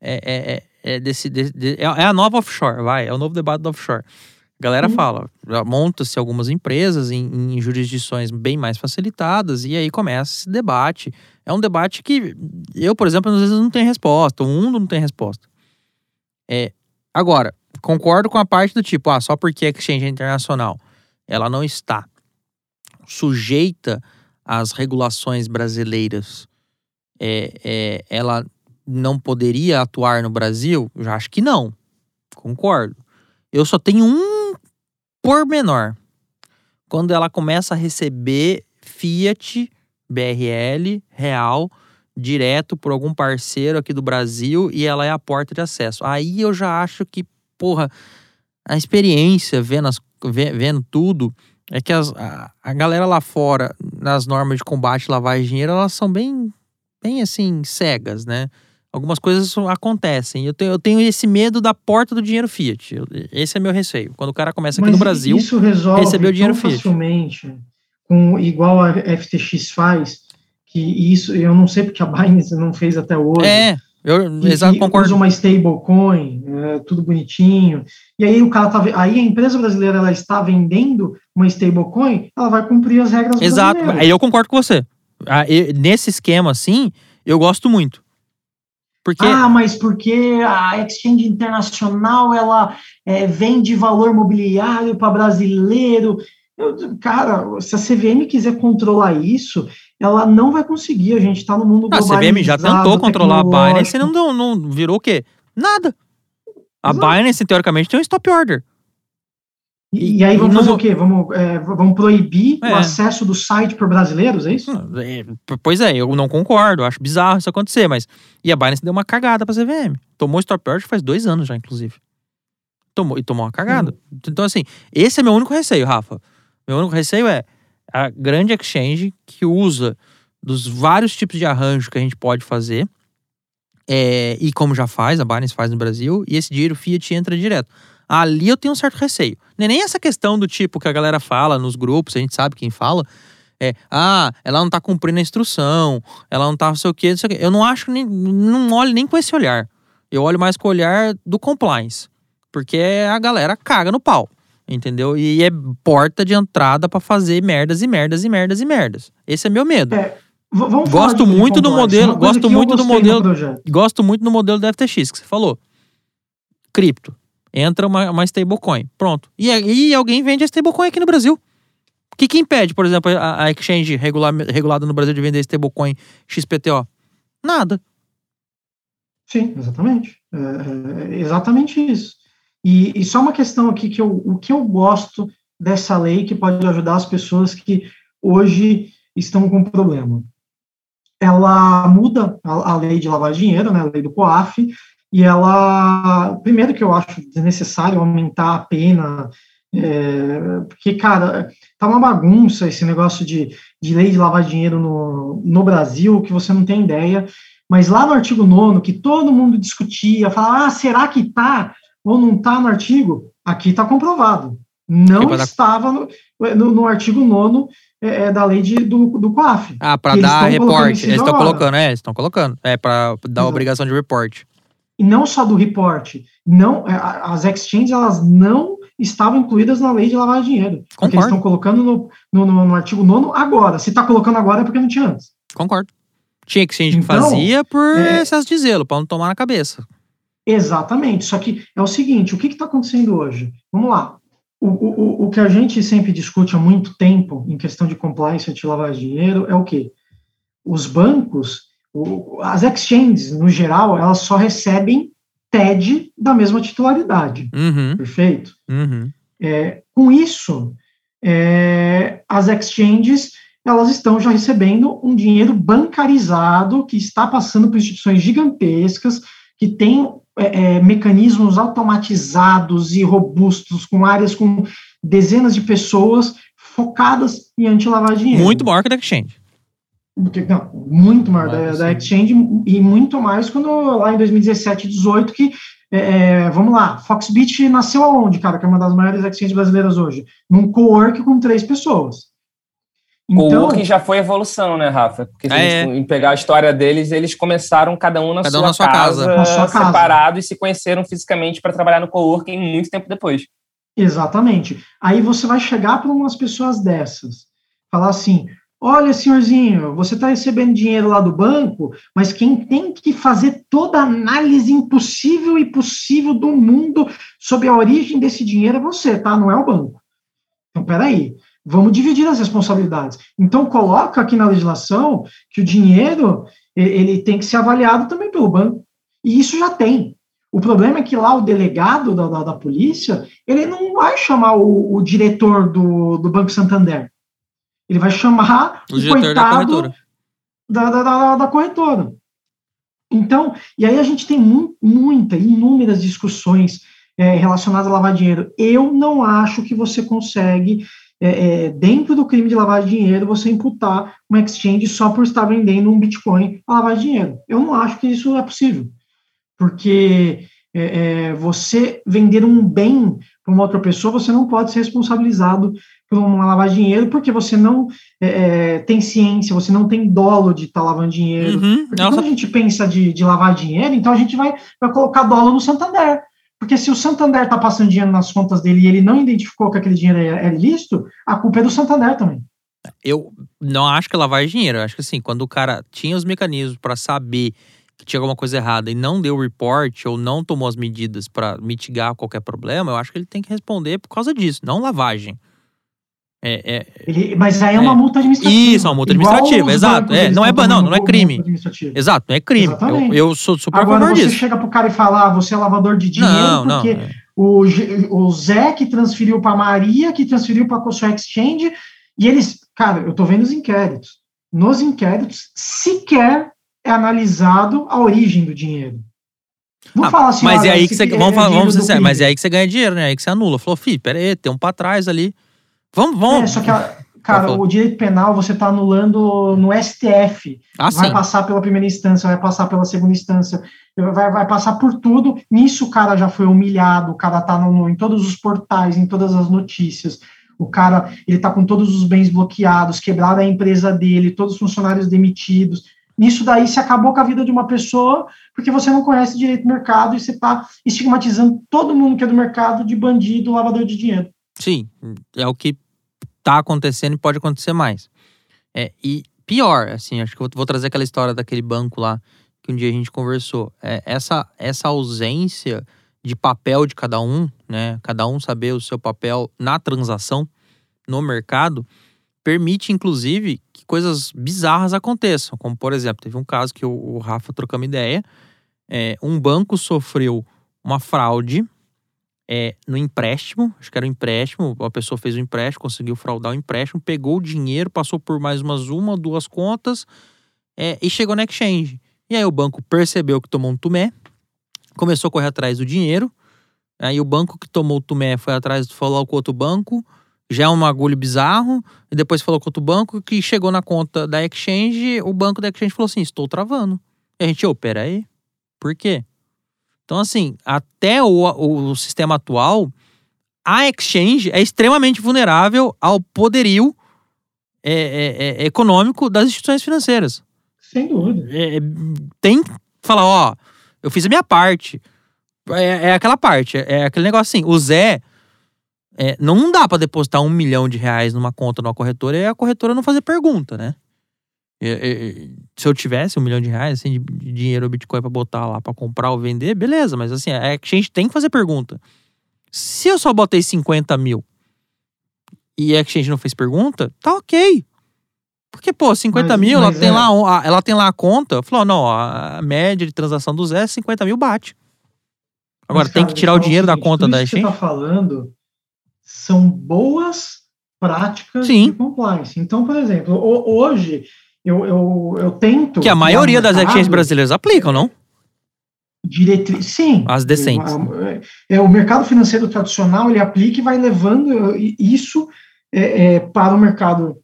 É, é, desse, de, de, é, a nova offshore, vai. É o novo debate do offshore galera uhum. fala, monta-se algumas empresas em, em, jurisdições bem mais facilitadas e aí começa esse debate. É um debate que eu, por exemplo, às vezes não tenho resposta, o mundo não tem resposta. É, agora, concordo com a parte do tipo, ah, só porque a exchange é internacional, ela não está sujeita às regulações brasileiras, é, é, ela não poderia atuar no Brasil? Eu já acho que não. Concordo. Eu só tenho um pormenor. Quando ela começa a receber Fiat, BRL, real, direto por algum parceiro aqui do Brasil e ela é a porta de acesso. Aí eu já acho que, porra, a experiência, vendo, as, vendo tudo, é que as, a, a galera lá fora, nas normas de combate lavagem de dinheiro, elas são bem, bem assim, cegas, né? Algumas coisas acontecem. Eu tenho, eu tenho esse medo da porta do dinheiro Fiat. Esse é meu receio. Quando o cara começa aqui Mas no Brasil, isso resolve receber o dinheiro Fiat. facilmente, com, igual a FTX faz, que isso eu não sei porque a Binance não fez até hoje. É, eu exato, concordo. Usa uma stablecoin, é, tudo bonitinho. E aí o cara tá, aí a empresa brasileira ela está vendendo uma stablecoin, ela vai cumprir as regras Exato. Aí eu concordo com você. Ah, nesse esquema assim, eu gosto muito. Porque... Ah, mas porque a exchange internacional ela é, vende valor mobiliário para brasileiro. Eu, cara, se a CVM quiser controlar isso, ela não vai conseguir. A gente está no mundo globalizado. A CVM já tentou controlar a Binance e não, não virou o quê? Nada. A Exato. Binance, teoricamente, tem um stop order. E, e aí vamos fazer o quê? Vamos, é, vamos proibir é. o acesso do site por brasileiros, é isso? É, pois é, eu não concordo, acho bizarro isso acontecer, mas. E a Binance deu uma cagada pra CVM. Tomou stop order faz dois anos já, inclusive. Tomou, e tomou uma cagada. Então, assim, esse é meu único receio, Rafa. Meu único receio é a grande exchange que usa dos vários tipos de arranjo que a gente pode fazer. É, e como já faz, a Binance faz no Brasil, e esse dinheiro Fiat entra direto. Ali eu tenho um certo receio. Não é nem essa questão do tipo que a galera fala nos grupos, a gente sabe quem fala. É, ah, ela não tá cumprindo a instrução, ela não tá não sei o quê, não sei o quê. Eu não acho, nem, não olho nem com esse olhar. Eu olho mais com o olhar do compliance. Porque a galera caga no pau. Entendeu? E é porta de entrada para fazer merdas e merdas e merdas e merdas. Esse é meu medo. É, gosto muito do modelo, gosto muito do modelo, gosto muito do modelo do FTX que você falou. Cripto entra uma, uma stablecoin. Pronto. E, e alguém vende a stablecoin aqui no Brasil. O que, que impede, por exemplo, a, a exchange regular, regulada no Brasil de vender stablecoin XPTO? Nada. Sim, exatamente. É, é, exatamente isso. E, e, só uma questão aqui que eu, o que eu gosto dessa lei que pode ajudar as pessoas que hoje estão com problema. Ela muda a, a lei de lavar dinheiro, né, a lei do COAF, e ela, primeiro que eu acho desnecessário aumentar a pena, é, porque, cara, tá uma bagunça esse negócio de, de lei de lavar dinheiro no, no Brasil, que você não tem ideia, mas lá no artigo 9 que todo mundo discutia, falava, ah, será que tá ou não tá no artigo? Aqui está comprovado. Não estava no, no, no artigo 9 é, é, da lei de, do, do COAF. Ah, para dar reporte. Eles estão colocando, é, eles estão colocando. É, para dar a obrigação de reporte e não só do reporte. Não, é, as exchanges elas não estavam incluídas na lei de lavar dinheiro. Concordo. Porque eles estão colocando no, no, no, no artigo 9 agora. Se está colocando agora é porque não tinha antes. Concordo. Tinha exchange então, que fazia por é, excesso de zelo, para não tomar na cabeça. Exatamente. Só que é o seguinte: o que está acontecendo hoje? Vamos lá. O, o, o que a gente sempre discute há muito tempo em questão de compliance de lavar dinheiro é o quê? Os bancos o, as exchanges, no geral, elas só recebem TED da mesma titularidade. Uhum. Perfeito? Uhum. É, com isso, é, as exchanges elas estão já recebendo um dinheiro bancarizado que está passando por instituições gigantescas que têm é, é mecanismos automatizados e robustos com áreas com dezenas de pessoas focadas em anti-lavar dinheiro. Muito maior que a exchange. Não, muito maior da, da, Exchange e muito mais quando lá em 2017 e 2018 que é, é, vamos lá, Foxbit nasceu aonde, cara, que é uma das maiores exchanges brasileiras hoje? Num co-work com três pessoas. Então, co-work já foi evolução, né, Rafa? Porque se é, a gente pegar a história deles, eles começaram cada um na, cada sua, um na sua casa, casa. Na sua separado casa. e se conheceram fisicamente para trabalhar no co-working muito tempo depois. Exatamente. Aí você vai chegar para umas pessoas dessas, falar assim, Olha, senhorzinho, você está recebendo dinheiro lá do banco, mas quem tem que fazer toda a análise impossível e possível do mundo sobre a origem desse dinheiro é você, tá? Não é o banco. Então, peraí, vamos dividir as responsabilidades. Então, coloca aqui na legislação que o dinheiro ele tem que ser avaliado também pelo banco. E isso já tem. O problema é que lá o delegado da, da, da polícia, ele não vai chamar o, o diretor do, do Banco Santander. Ele vai chamar o, o coitado da corretora. Da, da, da, da, corretora. Então, e aí a gente tem mu muita, inúmeras discussões é, relacionadas a lavar dinheiro. Eu não acho que você consegue, é, é, dentro do crime de lavar dinheiro, você imputar uma exchange só por estar vendendo um Bitcoin a lavar dinheiro. Eu não acho que isso é possível. Porque é, é, você vender um bem para uma outra pessoa, você não pode ser responsabilizado por uma lavagem de dinheiro porque você não é, é, tem ciência, você não tem dolo de estar tá lavando dinheiro. Uhum, porque quando a gente pensa de, de lavar dinheiro, então a gente vai, vai colocar dolo no Santander. Porque se o Santander está passando dinheiro nas contas dele e ele não identificou que aquele dinheiro é, é ilícito, a culpa é do Santander também. Eu não acho que é lavar dinheiro. Eu acho que assim, quando o cara tinha os mecanismos para saber tinha alguma coisa errada e não deu report ou não tomou as medidas para mitigar qualquer problema, eu acho que ele tem que responder por causa disso, não lavagem. É, é, ele, mas aí é uma é, multa administrativa. Isso, é uma multa administrativa, exato. É, não, é, não, não é crime. Exato, não é crime. Eu, eu, sou super Agora, você disso. chega pro cara e fala, ah, você é lavador de dinheiro não, porque não, é. o, o Zé que transferiu para Maria, que transferiu para a sua exchange, e eles, cara, eu tô vendo os inquéritos. Nos inquéritos, sequer é analisado a origem do dinheiro. Não ah, fala assim, mas é aí que você, vamos, falar, vamos mas é aí que você ganha dinheiro, né? É aí que você anula. Falou, fi, pera aí, tem um para trás ali. Vamos, vamos. É, só que, cara, o direito penal você está anulando no STF. Ah, vai sim. passar pela primeira instância, vai passar pela segunda instância, vai, vai passar por tudo. Nisso o cara já foi humilhado, o cara está em todos os portais, em todas as notícias. O cara, ele tá com todos os bens bloqueados, quebrada a empresa dele, todos os funcionários demitidos. Nisso daí se acabou com a vida de uma pessoa, porque você não conhece direito do mercado e você está estigmatizando todo mundo que é do mercado de bandido, lavador de dinheiro. Sim, é o que tá acontecendo e pode acontecer mais. É, e pior, assim, acho que eu vou trazer aquela história daquele banco lá que um dia a gente conversou. É, essa, essa ausência de papel de cada um, né? Cada um saber o seu papel na transação, no mercado permite, inclusive, que coisas bizarras aconteçam. Como, por exemplo, teve um caso que o, Rafa trocamos ideia. É, um banco sofreu uma fraude é, no empréstimo, acho que era um empréstimo, a pessoa fez o um empréstimo, conseguiu fraudar o empréstimo, pegou o dinheiro, passou por mais umas uma, duas contas é, e chegou na exchange. E aí o banco percebeu que tomou um tumé, começou a correr atrás do dinheiro, aí o banco que tomou o tumé foi atrás, falou com outro banco, já é um agulho bizarro, e depois falou com outro banco que chegou na conta da exchange, o banco da exchange falou assim, estou travando. E a gente, ô, oh, peraí, por quê? Então, assim, até o, o sistema atual, a exchange é extremamente vulnerável ao poderio é, é, é, econômico das instituições financeiras. Sem dúvida. É, tem que falar, ó, eu fiz a minha parte. É, é aquela parte, é aquele negócio assim, o Zé. Não dá para depositar um milhão de reais numa conta numa corretora e a corretora não fazer pergunta, né? se eu tivesse um milhão de reais assim, de dinheiro Bitcoin para botar lá para comprar ou vender, beleza, mas assim, a exchange tem que fazer pergunta. Se eu só botei 50 mil e a exchange não fez pergunta, tá ok. Porque, pô, 50 mas, mil, mas ela, é. tem lá, ela tem lá a conta, falou, não, a média de transação do Zé é 50 mil bate. Agora, mas, tem que tirar o dinheiro o seguinte, da conta da exchange. você tá falando são boas práticas Sim. de compliance. Então, por exemplo, hoje eu, eu, eu tento. Que a maioria das exchanges brasileiras aplicam, não? Diretriz, sim. As decentes. É, o mercado financeiro tradicional ele aplica e vai levando isso é, é, para o mercado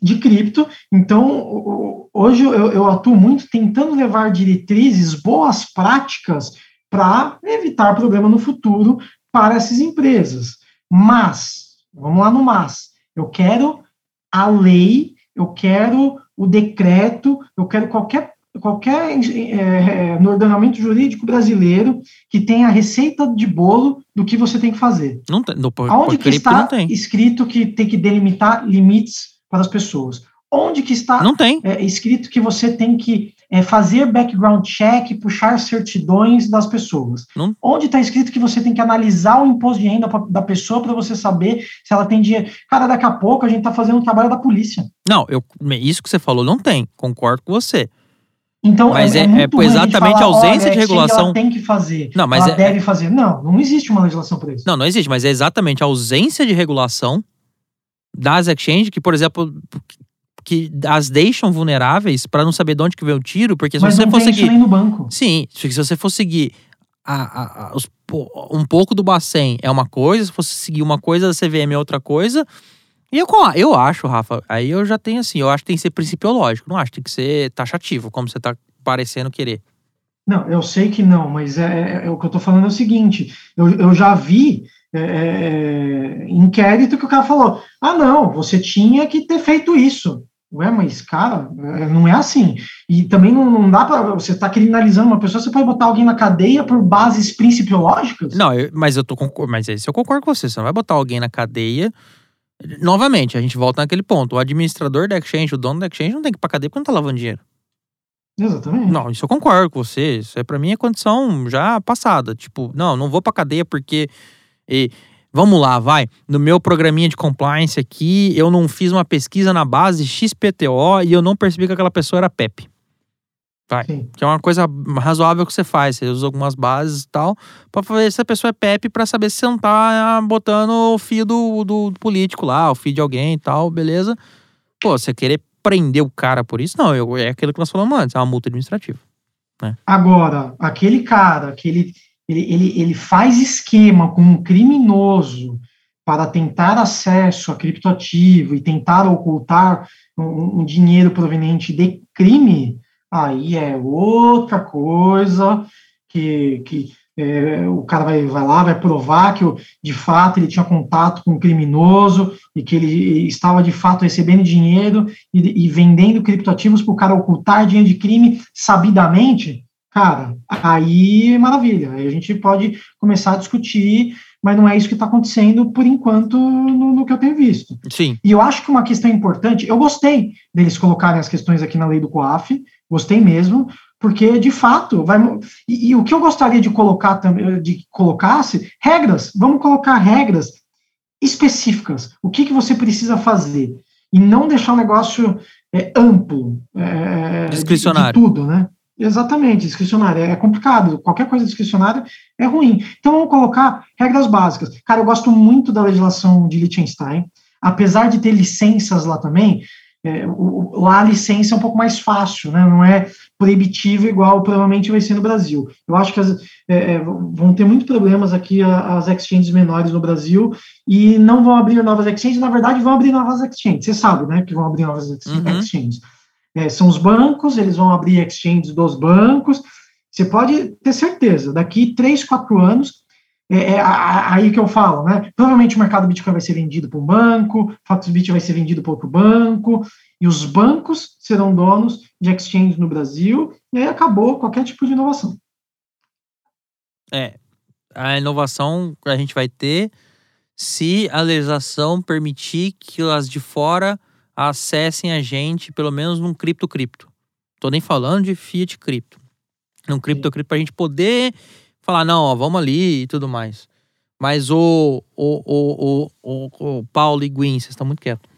de cripto. Então, hoje eu, eu atuo muito tentando levar diretrizes, boas práticas para evitar problema no futuro para essas empresas. Mas, vamos lá no mas, eu quero a lei, eu quero o decreto, eu quero qualquer qualquer é, no ordenamento jurídico brasileiro que tenha a receita de bolo do que você tem que fazer. Não tem, no, Onde que está escrito que tem que delimitar limites para as pessoas? Onde que está não tem. É, escrito que você tem que é, fazer background check, puxar certidões das pessoas? Não. Onde está escrito que você tem que analisar o imposto de renda pra, da pessoa para você saber se ela tem dinheiro? Cara, daqui a pouco a gente está fazendo o trabalho da polícia. Não, eu, isso que você falou não tem, concordo com você. Então, mas é, é, é exatamente falar, a ausência de regulação. Ela tem que fazer. Não, mas ela é, deve fazer. Não, não existe uma legislação para isso. Não, não existe, mas é exatamente a ausência de regulação das exchanges, que, por exemplo, que as deixam vulneráveis para não saber de onde que vem o tiro, porque se Mas você não for tem seguir. No banco. Sim, se você for seguir a, a, a, os, um pouco do Bacen é uma coisa, se fosse seguir uma coisa da CVM é outra coisa. E eu, eu acho, Rafa, aí eu já tenho assim, eu acho que tem que ser principiológico, não acho que tem que ser taxativo, como você tá parecendo querer. Não, eu sei que não, mas é, é, é o que eu tô falando é o seguinte, eu, eu já vi é, é inquérito que o cara falou, ah não, você tinha que ter feito isso. Ué, mas, cara, é, não é assim. E também não, não dá para você estar tá criminalizando uma pessoa, você pode botar alguém na cadeia por bases principiológicas? Não, eu, mas eu tô mas esse eu concordo com você. Você não vai botar alguém na cadeia. Novamente, a gente volta naquele ponto. O administrador da exchange, o dono da exchange, não tem que ir pra cadeia porque não tá lavando dinheiro. Exatamente. Não, isso eu concordo com você. Isso é para mim é condição já passada. Tipo, não, não vou pra cadeia porque. E, Vamos lá, vai. No meu programinha de compliance aqui, eu não fiz uma pesquisa na base XPTO e eu não percebi que aquela pessoa era PEP. Vai. Sim. Que é uma coisa razoável que você faz. Você usa algumas bases e tal, pra ver se a pessoa é PEP pra saber se você não tá botando o fio do, do, do político lá, o fio de alguém e tal, beleza. Pô, você querer prender o cara por isso, não. Eu, é aquilo que nós falamos antes, é uma multa administrativa. Né? Agora, aquele cara que ele ele, ele, ele faz esquema com um criminoso para tentar acesso a criptoativo e tentar ocultar um, um dinheiro proveniente de crime, aí é outra coisa que, que é, o cara vai, vai lá, vai provar que de fato ele tinha contato com um criminoso e que ele estava de fato recebendo dinheiro e, e vendendo criptoativos para o cara ocultar dinheiro de crime sabidamente, Cara, aí maravilha, aí a gente pode começar a discutir, mas não é isso que está acontecendo por enquanto no, no, que eu tenho visto. Sim. E eu acho que uma questão importante, eu gostei deles colocarem as questões aqui na lei do COAF, gostei mesmo, porque de fato vai e, e o que eu gostaria de colocar também de colocasse regras, vamos colocar regras específicas. O que, que você precisa fazer? E não deixar o negócio é, amplo. É, discricionário. De, de tudo, né? Exatamente, discricionário. É complicado. Qualquer coisa discricionária é ruim. Então vamos colocar regras básicas. Cara, eu gosto muito da legislação de Liechtenstein. Apesar de ter licenças lá também, é, o, lá a licença é um pouco mais fácil, né? não é proibitiva igual provavelmente vai ser no Brasil. Eu acho que as, é, é vão ter muitos problemas aqui as exchanges menores no Brasil e não vão abrir novas exchanges, na verdade vão abrir novas exchanges, você sabe né, que vão abrir novas uhum. exchanges. É, são os bancos, eles vão abrir exchanges dos bancos, você pode ter certeza, daqui 3, 4 anos é, é, aí que eu falo, né? Provavelmente o mercado Bitcoin vai ser vendido para um banco, Foxbit vai ser vendido para outro banco, e os bancos serão donos de exchange no Brasil, e aí acabou qualquer tipo de inovação. É, a inovação a gente vai ter se a legislação permitir que as de fora acessem a gente, pelo menos num cripto-cripto. Tô nem falando de fiat cripto. Num cripto-cripto, para a gente poder falar, não, ó, vamos ali e tudo mais. Mas o, o, o, o, o Paulo e Guin, vocês estão muito quietos.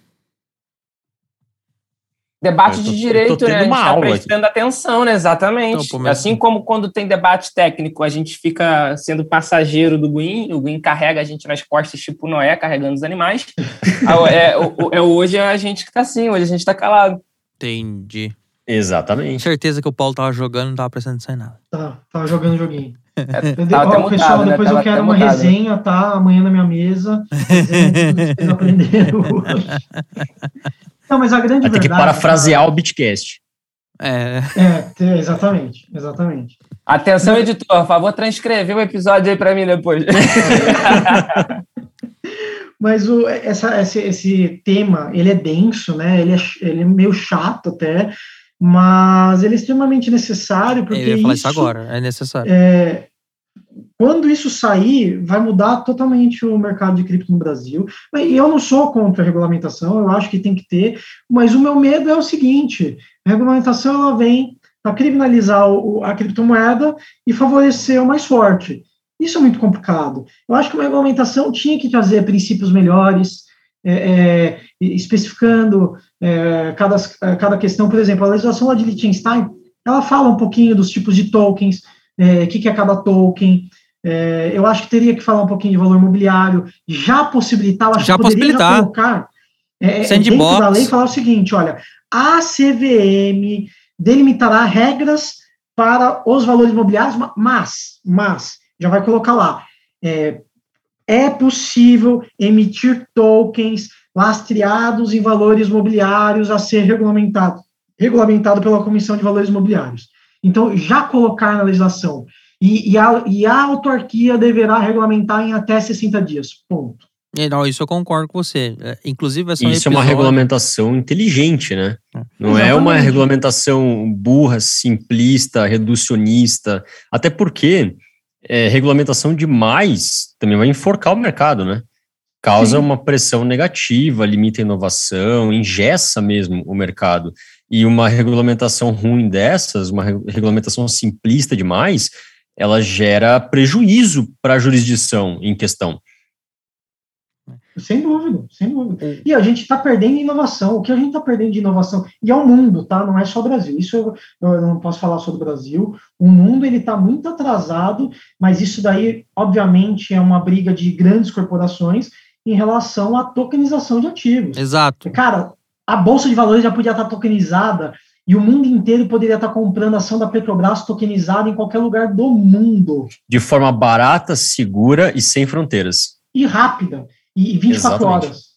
Debate tô, de direito, né? A gente tá prestando aqui. atenção, né? Exatamente. Então, assim como quando tem debate técnico, a gente fica sendo passageiro do Guin, o Guin carrega a gente nas costas, tipo Noé, carregando os animais. é, é, é, hoje a gente que tá assim, hoje a gente tá calado. Entendi. Exatamente. Certeza que o Paulo tava jogando e não tava prestando atenção em nada. Tá, tava jogando joguinho. É, Ó, pessoal, né? depois tava eu quero uma mutado, resenha, tá? Amanhã na minha mesa. Vocês aprenderam Não, mas a grande Vai verdade, que parafrasear o Bitcast. É. é, exatamente, exatamente. Atenção, editor, por favor, transcrever o episódio aí para mim depois. Mas o, essa, esse, esse tema, ele é denso, né? Ele é, ele é meio chato até, mas ele é extremamente necessário porque. Eu ia falar isso, isso agora, é necessário. É, quando isso sair, vai mudar totalmente o mercado de cripto no Brasil. E eu não sou contra a regulamentação, eu acho que tem que ter, mas o meu medo é o seguinte: a regulamentação ela vem para criminalizar a criptomoeda e favorecer o mais forte. Isso é muito complicado. Eu acho que uma regulamentação tinha que trazer princípios melhores, é, é, especificando é, cada, cada questão. Por exemplo, a legislação lá de Liechtenstein, ela fala um pouquinho dos tipos de tokens, é, o que, que é cada token. É, eu acho que teria que falar um pouquinho de valor imobiliário, já possibilitar, eu acho já que possibilitar. Já colocar é, dentro da lei falar o seguinte, olha, a CVM delimitará regras para os valores imobiliários, mas, mas, já vai colocar lá, é, é possível emitir tokens lastreados em valores mobiliários a ser regulamentado, regulamentado pela Comissão de Valores Mobiliários. Então, já colocar na legislação. E, e, a, e a autarquia deverá regulamentar em até 60 dias. Ponto. É, não, isso eu concordo com você. É, inclusive, essa Isso é uma regulamentação inteligente, né? É. Não Exatamente. é uma regulamentação burra, simplista, reducionista. Até porque é, regulamentação demais também vai enforcar o mercado, né? Causa Sim. uma pressão negativa, limita a inovação, ingessa mesmo o mercado. E uma regulamentação ruim dessas, uma regulamentação simplista demais, ela gera prejuízo para a jurisdição em questão. Sem dúvida, sem dúvida. É. E a gente está perdendo inovação. O que a gente está perdendo de inovação? E é o mundo, tá? Não é só o Brasil. Isso eu, eu não posso falar sobre o Brasil. O mundo ele está muito atrasado, mas isso daí, obviamente, é uma briga de grandes corporações em relação à tokenização de ativos. Exato. Cara, a bolsa de valores já podia estar tokenizada e o mundo inteiro poderia estar comprando ação da Petrobras tokenizada em qualquer lugar do mundo. De forma barata, segura e sem fronteiras. E rápida. E 24 Exatamente. horas.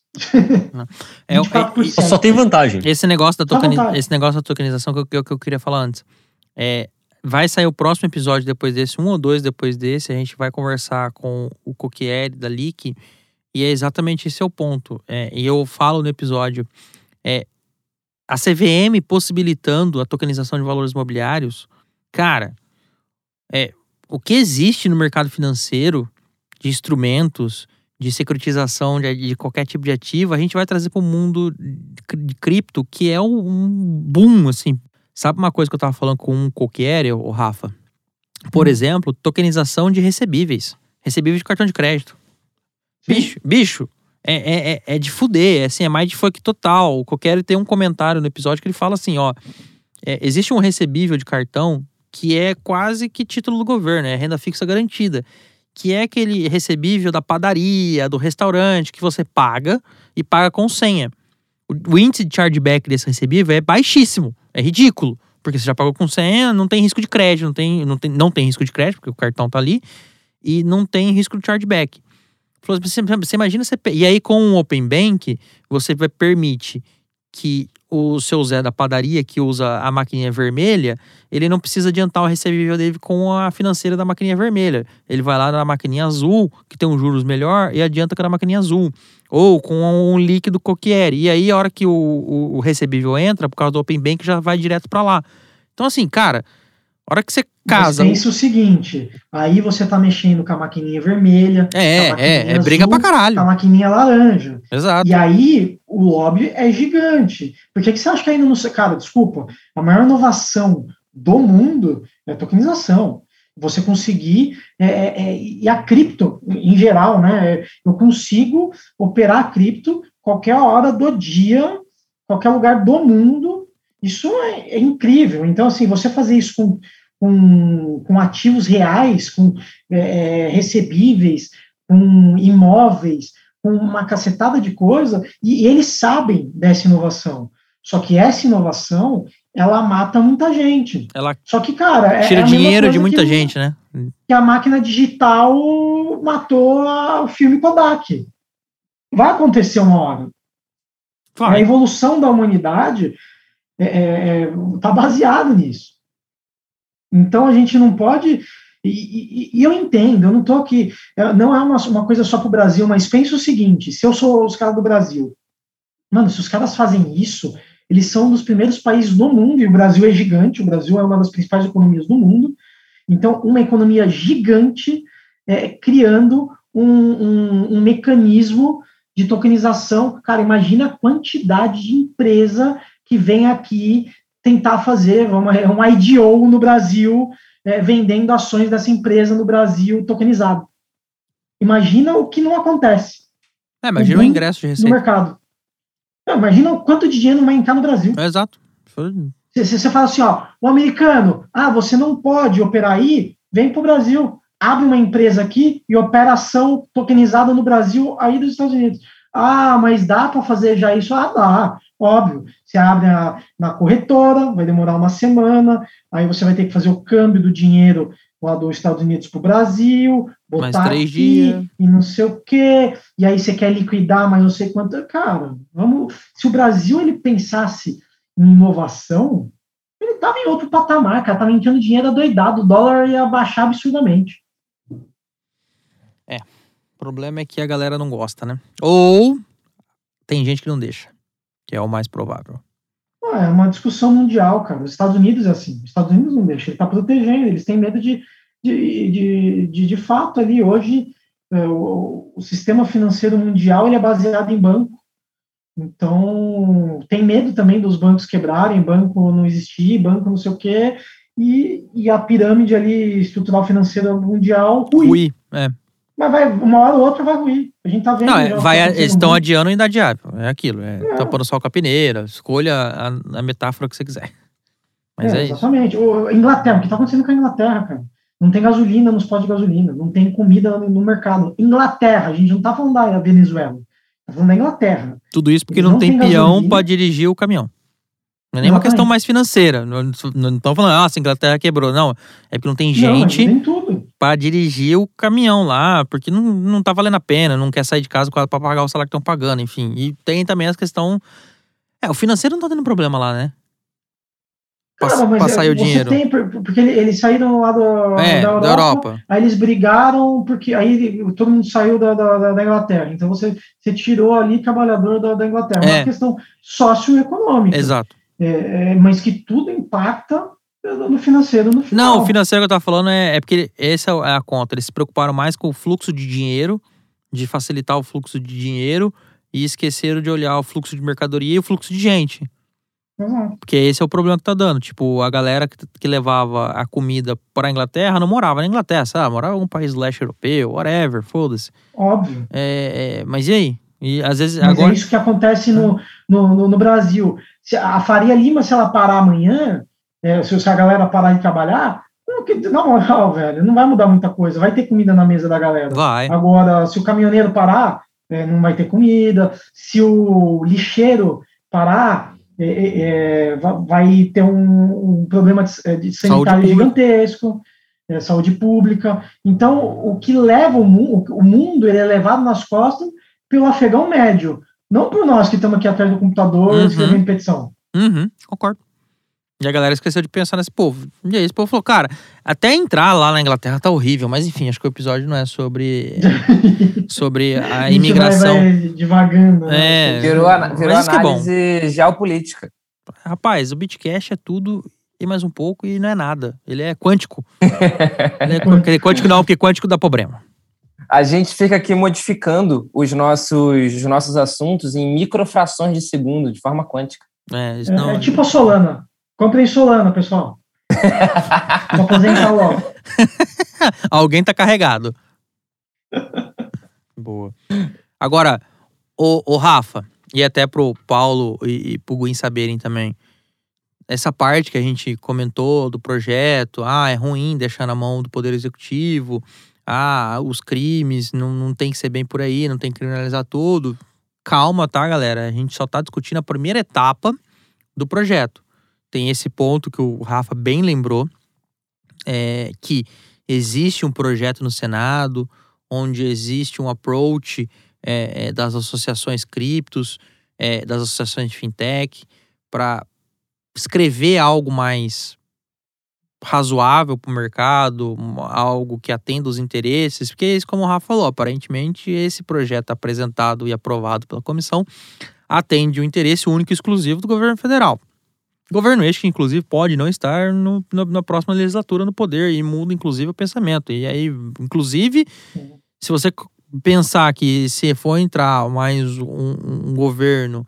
É, é, só tem vantagem. Esse negócio da, tokeni, esse negócio da tokenização que eu, que eu queria falar antes. É, vai sair o próximo episódio depois desse, um ou dois depois desse. A gente vai conversar com o Coquieri da Leak. E é exatamente esse é o ponto. É, e eu falo no episódio. É, a CVM possibilitando a tokenização de valores imobiliários, cara, é, o que existe no mercado financeiro de instrumentos, de securitização de, de, qualquer tipo de ativo, a gente vai trazer para o mundo de cripto, que é um boom, assim. Sabe uma coisa que eu estava falando com um coqueiro, o Rafa? Por hum. exemplo, tokenização de recebíveis. Recebíveis de cartão de crédito. Sim. Bicho, bicho, é, é, é, é de fuder, é, assim, é mais de fuck total. O Coqueri tem um comentário no episódio que ele fala assim, ó. é, existe um recebível de cartão que é quase que título do governo, é renda fixa garantida. Que é aquele recebível da padaria, do restaurante, que você paga e paga com senha. O, o índice de chargeback desse recebível é baixíssimo, é ridículo. Porque você já pagou com senha, não tem risco de crédito, não tem, não tem, não tem risco de crédito, porque o cartão tá ali, e não tem risco de chargeback. Falou assim, Você, você imagina você. E aí, com o Open Bank, você vai permite que o seu Zé da padaria, que usa a maquininha vermelha, ele não precisa adiantar o recebível dele com a financeira da maquininha vermelha. Ele vai lá na maquininha azul, que tem um juros melhor, e adianta com a maquininha azul. Ou com um líquido coquiere. E aí, a hora que o, o, o recebível entra, por causa do Open Bank, já vai direto para lá. Então, assim, cara, a hora que você casa. Mas pensa o seguinte, aí você tá mexendo com a maquininha vermelha, É, com a é, é maquininha briga pra caralho. com a maquininha laranja. Exato. E aí, o lobby é gigante. Por que, que você acha que ainda não... Cara, desculpa, a maior inovação do mundo é a tokenização. Você conseguir... é, é, é, e a cripto, em geral, né? é, Eu consigo operar a cripto qualquer hora do dia, qualquer lugar do mundo. Isso é, é incrível. Então, assim, você fazer isso com, com, com ativos reais, com é, é, recebíveis, com imóveis, com uma cacetada de coisa, e eles sabem dessa inovação. Só que essa inovação, ela mata muita gente. Ela Só que, cara, é, tira é a dinheiro de muita que- gente, né? Que a máquina digital matou a- o filme Kodak. Vai acontecer uma hora. A Vai. evolução da humanidade está baseada nisso. Então a gente não pode. E, e- e eu entendo, eu não estou aqui. é, Não é uma, uma coisa só para o Brasil, mas pensa o seguinte: se eu sou os caras do Brasil, mano, se os caras fazem isso, eles são um dos primeiros países do mundo, e o Brasil é gigante, o Brasil é uma das principais economias do mundo. Então, uma economia gigante é, criando um, um- um mecanismo de tokenização. Cara, imagina a quantidade de empresa que vem aqui tentar fazer uma, um IDO no Brasil, é, vendendo ações dessa empresa no Brasil tokenizado. Imagina o que não acontece É, imagina o Uhum. ingresso de no receita. mercado. Não, imagina o quanto de dinheiro vai entrar no Brasil. É, exato. Você, você fala assim, ó, o americano, ah, você não pode operar aí, vem para o Brasil, abre uma empresa aqui e opera ação tokenizada no Brasil aí dos Estados Unidos. Ah, mas dá para fazer já isso? Ah, dá, óbvio. Você abre a- na corretora, vai demorar uma semana, aí você vai ter que fazer o câmbio do dinheiro lá dos Estados Unidos para o Brasil, botar aqui, dias. e não sei o quê, e aí você quer liquidar, mas não sei quanto. Cara, vamos. Se o Brasil ele pensasse em inovação, ele estava em outro patamar, cara, estava entrando dinheiro adoidado, o dólar ia baixar absurdamente. O problema é que a galera não gosta, né? Ou tem gente que não deixa, que é o mais provável. É uma discussão mundial, cara. Os Estados Unidos é assim. Os Estados Unidos não deixam, ele está protegendo, eles têm medo de, de, de, de, de fato ali. Hoje, é, o, o sistema financeiro mundial ele é baseado em banco. Então, tem medo também dos bancos quebrarem, banco não existir, banco não sei o quê, e, e a pirâmide ali estrutural financeira mundial ruir. Rui, é. Mas vai, uma hora ou outra vai ruir. A gente tá vendo. Não, é, vai, tá eles estão adiando e inadiável. É aquilo. É, tampando sol com a peneira. Escolha a, a metáfora que você quiser. Mas é, É, isso. exatamente. O, Inglaterra, o que está acontecendo com a Inglaterra, cara? Não tem gasolina nos postos de gasolina, não tem comida no, no mercado. Inglaterra, a gente não está falando da Venezuela, está falando da Inglaterra. Tudo isso porque Eles não não tem têm peão para dirigir o caminhão. Não é nem uma questão mais financeira. Não estão falando, ah, a Inglaterra quebrou. Não, é porque não tem Não, gente tem tudo. Para dirigir o caminhão lá, porque não, não tá valendo a pena, não quer sair de casa para pagar o salário que estão pagando, enfim. E tem também a questão. É, o financeiro não tá tendo problema lá, né? Cara, mas pra sair o dinheiro. tem, por- porque ele- eles saíram lá do, é, da, Europa, da Europa. aí eles brigaram, porque aí todo mundo saiu da, da, da Inglaterra. Então você, você tirou ali trabalhador da, da Inglaterra. É É. uma questão socioeconômica. Exato. É, é, mas que tudo impacta no financeiro no final. Não, o financeiro que eu tava falando é, é porque essa é a conta. Eles se preocuparam mais com o fluxo de dinheiro, de facilitar o fluxo de dinheiro, e esqueceram de olhar o fluxo de mercadoria e o fluxo de gente. Exato. Porque esse é o problema que tá dando. Tipo, a galera que, que levava a comida para a Inglaterra não morava na Inglaterra, sabe? Morava em algum país leste europeu, whatever, foda-se. Óbvio. É, é, mas e aí? E às vezes Mas agora. é isso que acontece no, no, no, no Brasil. Se a Faria Lima, se ela parar amanhã, é, se a galera parar de trabalhar, na moral, velho, não vai mudar muita coisa. Vai ter comida na mesa da galera. Vai. Agora, se o caminhoneiro parar, é, não vai ter comida. Se o lixeiro parar, é, é, é, va- vai ter um, um problema de, é, de sanitário gigantesco, é, saúde pública. Então, o que leva o, mu o mundo, ele é levado nas costas pelo afegão médio, não por nós que estamos aqui atrás do computador Uhum. escrevendo petição. Uhum, concordo. E a galera esqueceu de pensar nesse povo. E aí esse povo falou, cara, até entrar lá na Inglaterra tá horrível, mas enfim, acho que o episódio não é sobre, sobre a gente vai- imigração. vai divagando. né? É, Virou, virou mas isso que é bom. análise geopolítica. Rapaz, o Bitcash é tudo e mais um pouco e não é nada. Ele é quântico. Ele é quântico não, porque quântico dá problema. A gente fica aqui modificando os nossos, os nossos assuntos em microfrações de segundo, de forma quântica. É, isso É, não, é tipo a Solana. Comprei Solana, pessoal. Vou aposentar logo. Alguém tá carregado. Boa. Agora, o, Rafa, e até pro Paulo e, e pro Gui saberem também, essa parte que a gente comentou do projeto, ah, é ruim deixar na mão do Poder Executivo, ah, os crimes, não, não tem que ser bem por aí, não tem que criminalizar tudo. Calma, tá, galera? A gente só tá discutindo a primeira etapa do projeto. Tem esse ponto que o Rafa bem lembrou, é, que existe um projeto no Senado onde existe um approach é, é, das associações criptos, é, das associações de fintech, para escrever algo mais razoável para o mercado, algo que atenda os interesses, porque é como o Rafa falou, aparentemente esse projeto apresentado e aprovado pela comissão atende o interesse único e exclusivo do governo federal. Governo este que, inclusive, pode não estar no- na, na próxima legislatura no poder e muda, inclusive, o pensamento. E aí, inclusive, se você pensar que se for entrar mais um, um governo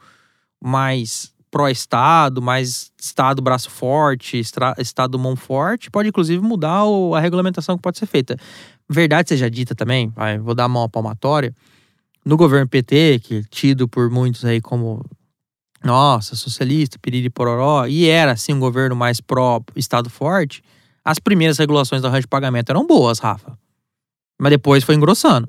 mais pró-Estado, mais Estado braço forte, estra- Estado mão forte, pode, inclusive, mudar o- a regulamentação que pode ser feita. Verdade seja dita também, vai, vou dar a mão à palmatória, no governo PT, que é tido por muitos aí como nossa, socialista, piriri pororó, e era assim um governo mais pró-Estado forte, as primeiras regulações do arranjo de pagamento eram boas, Rafa. Mas depois foi engrossando.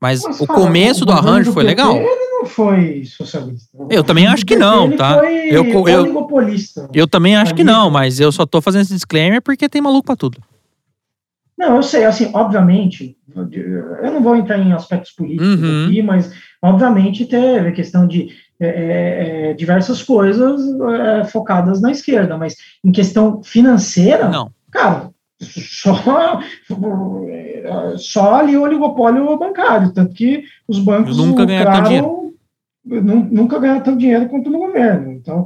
Mas, Mas, o cara, começo o do arranjo foi PT, legal. Ele não foi socialista. Eu também acho que não, Ele tá? Foi Eu- eu-. Eu também acho que não, mas eu só tô fazendo esse disclaimer porque tem maluco pra tudo. Não, eu sei, assim, obviamente, eu não vou entrar em aspectos políticos Uhum. aqui, mas obviamente teve a questão de é, é, é, diversas coisas é, focadas na esquerda, mas em questão financeira, Não. cara, só, só ali o oligopólio bancário, tanto que os bancos Nunca ganharam tanto nu- Nunca ganharam tanto dinheiro quanto no governo. Então,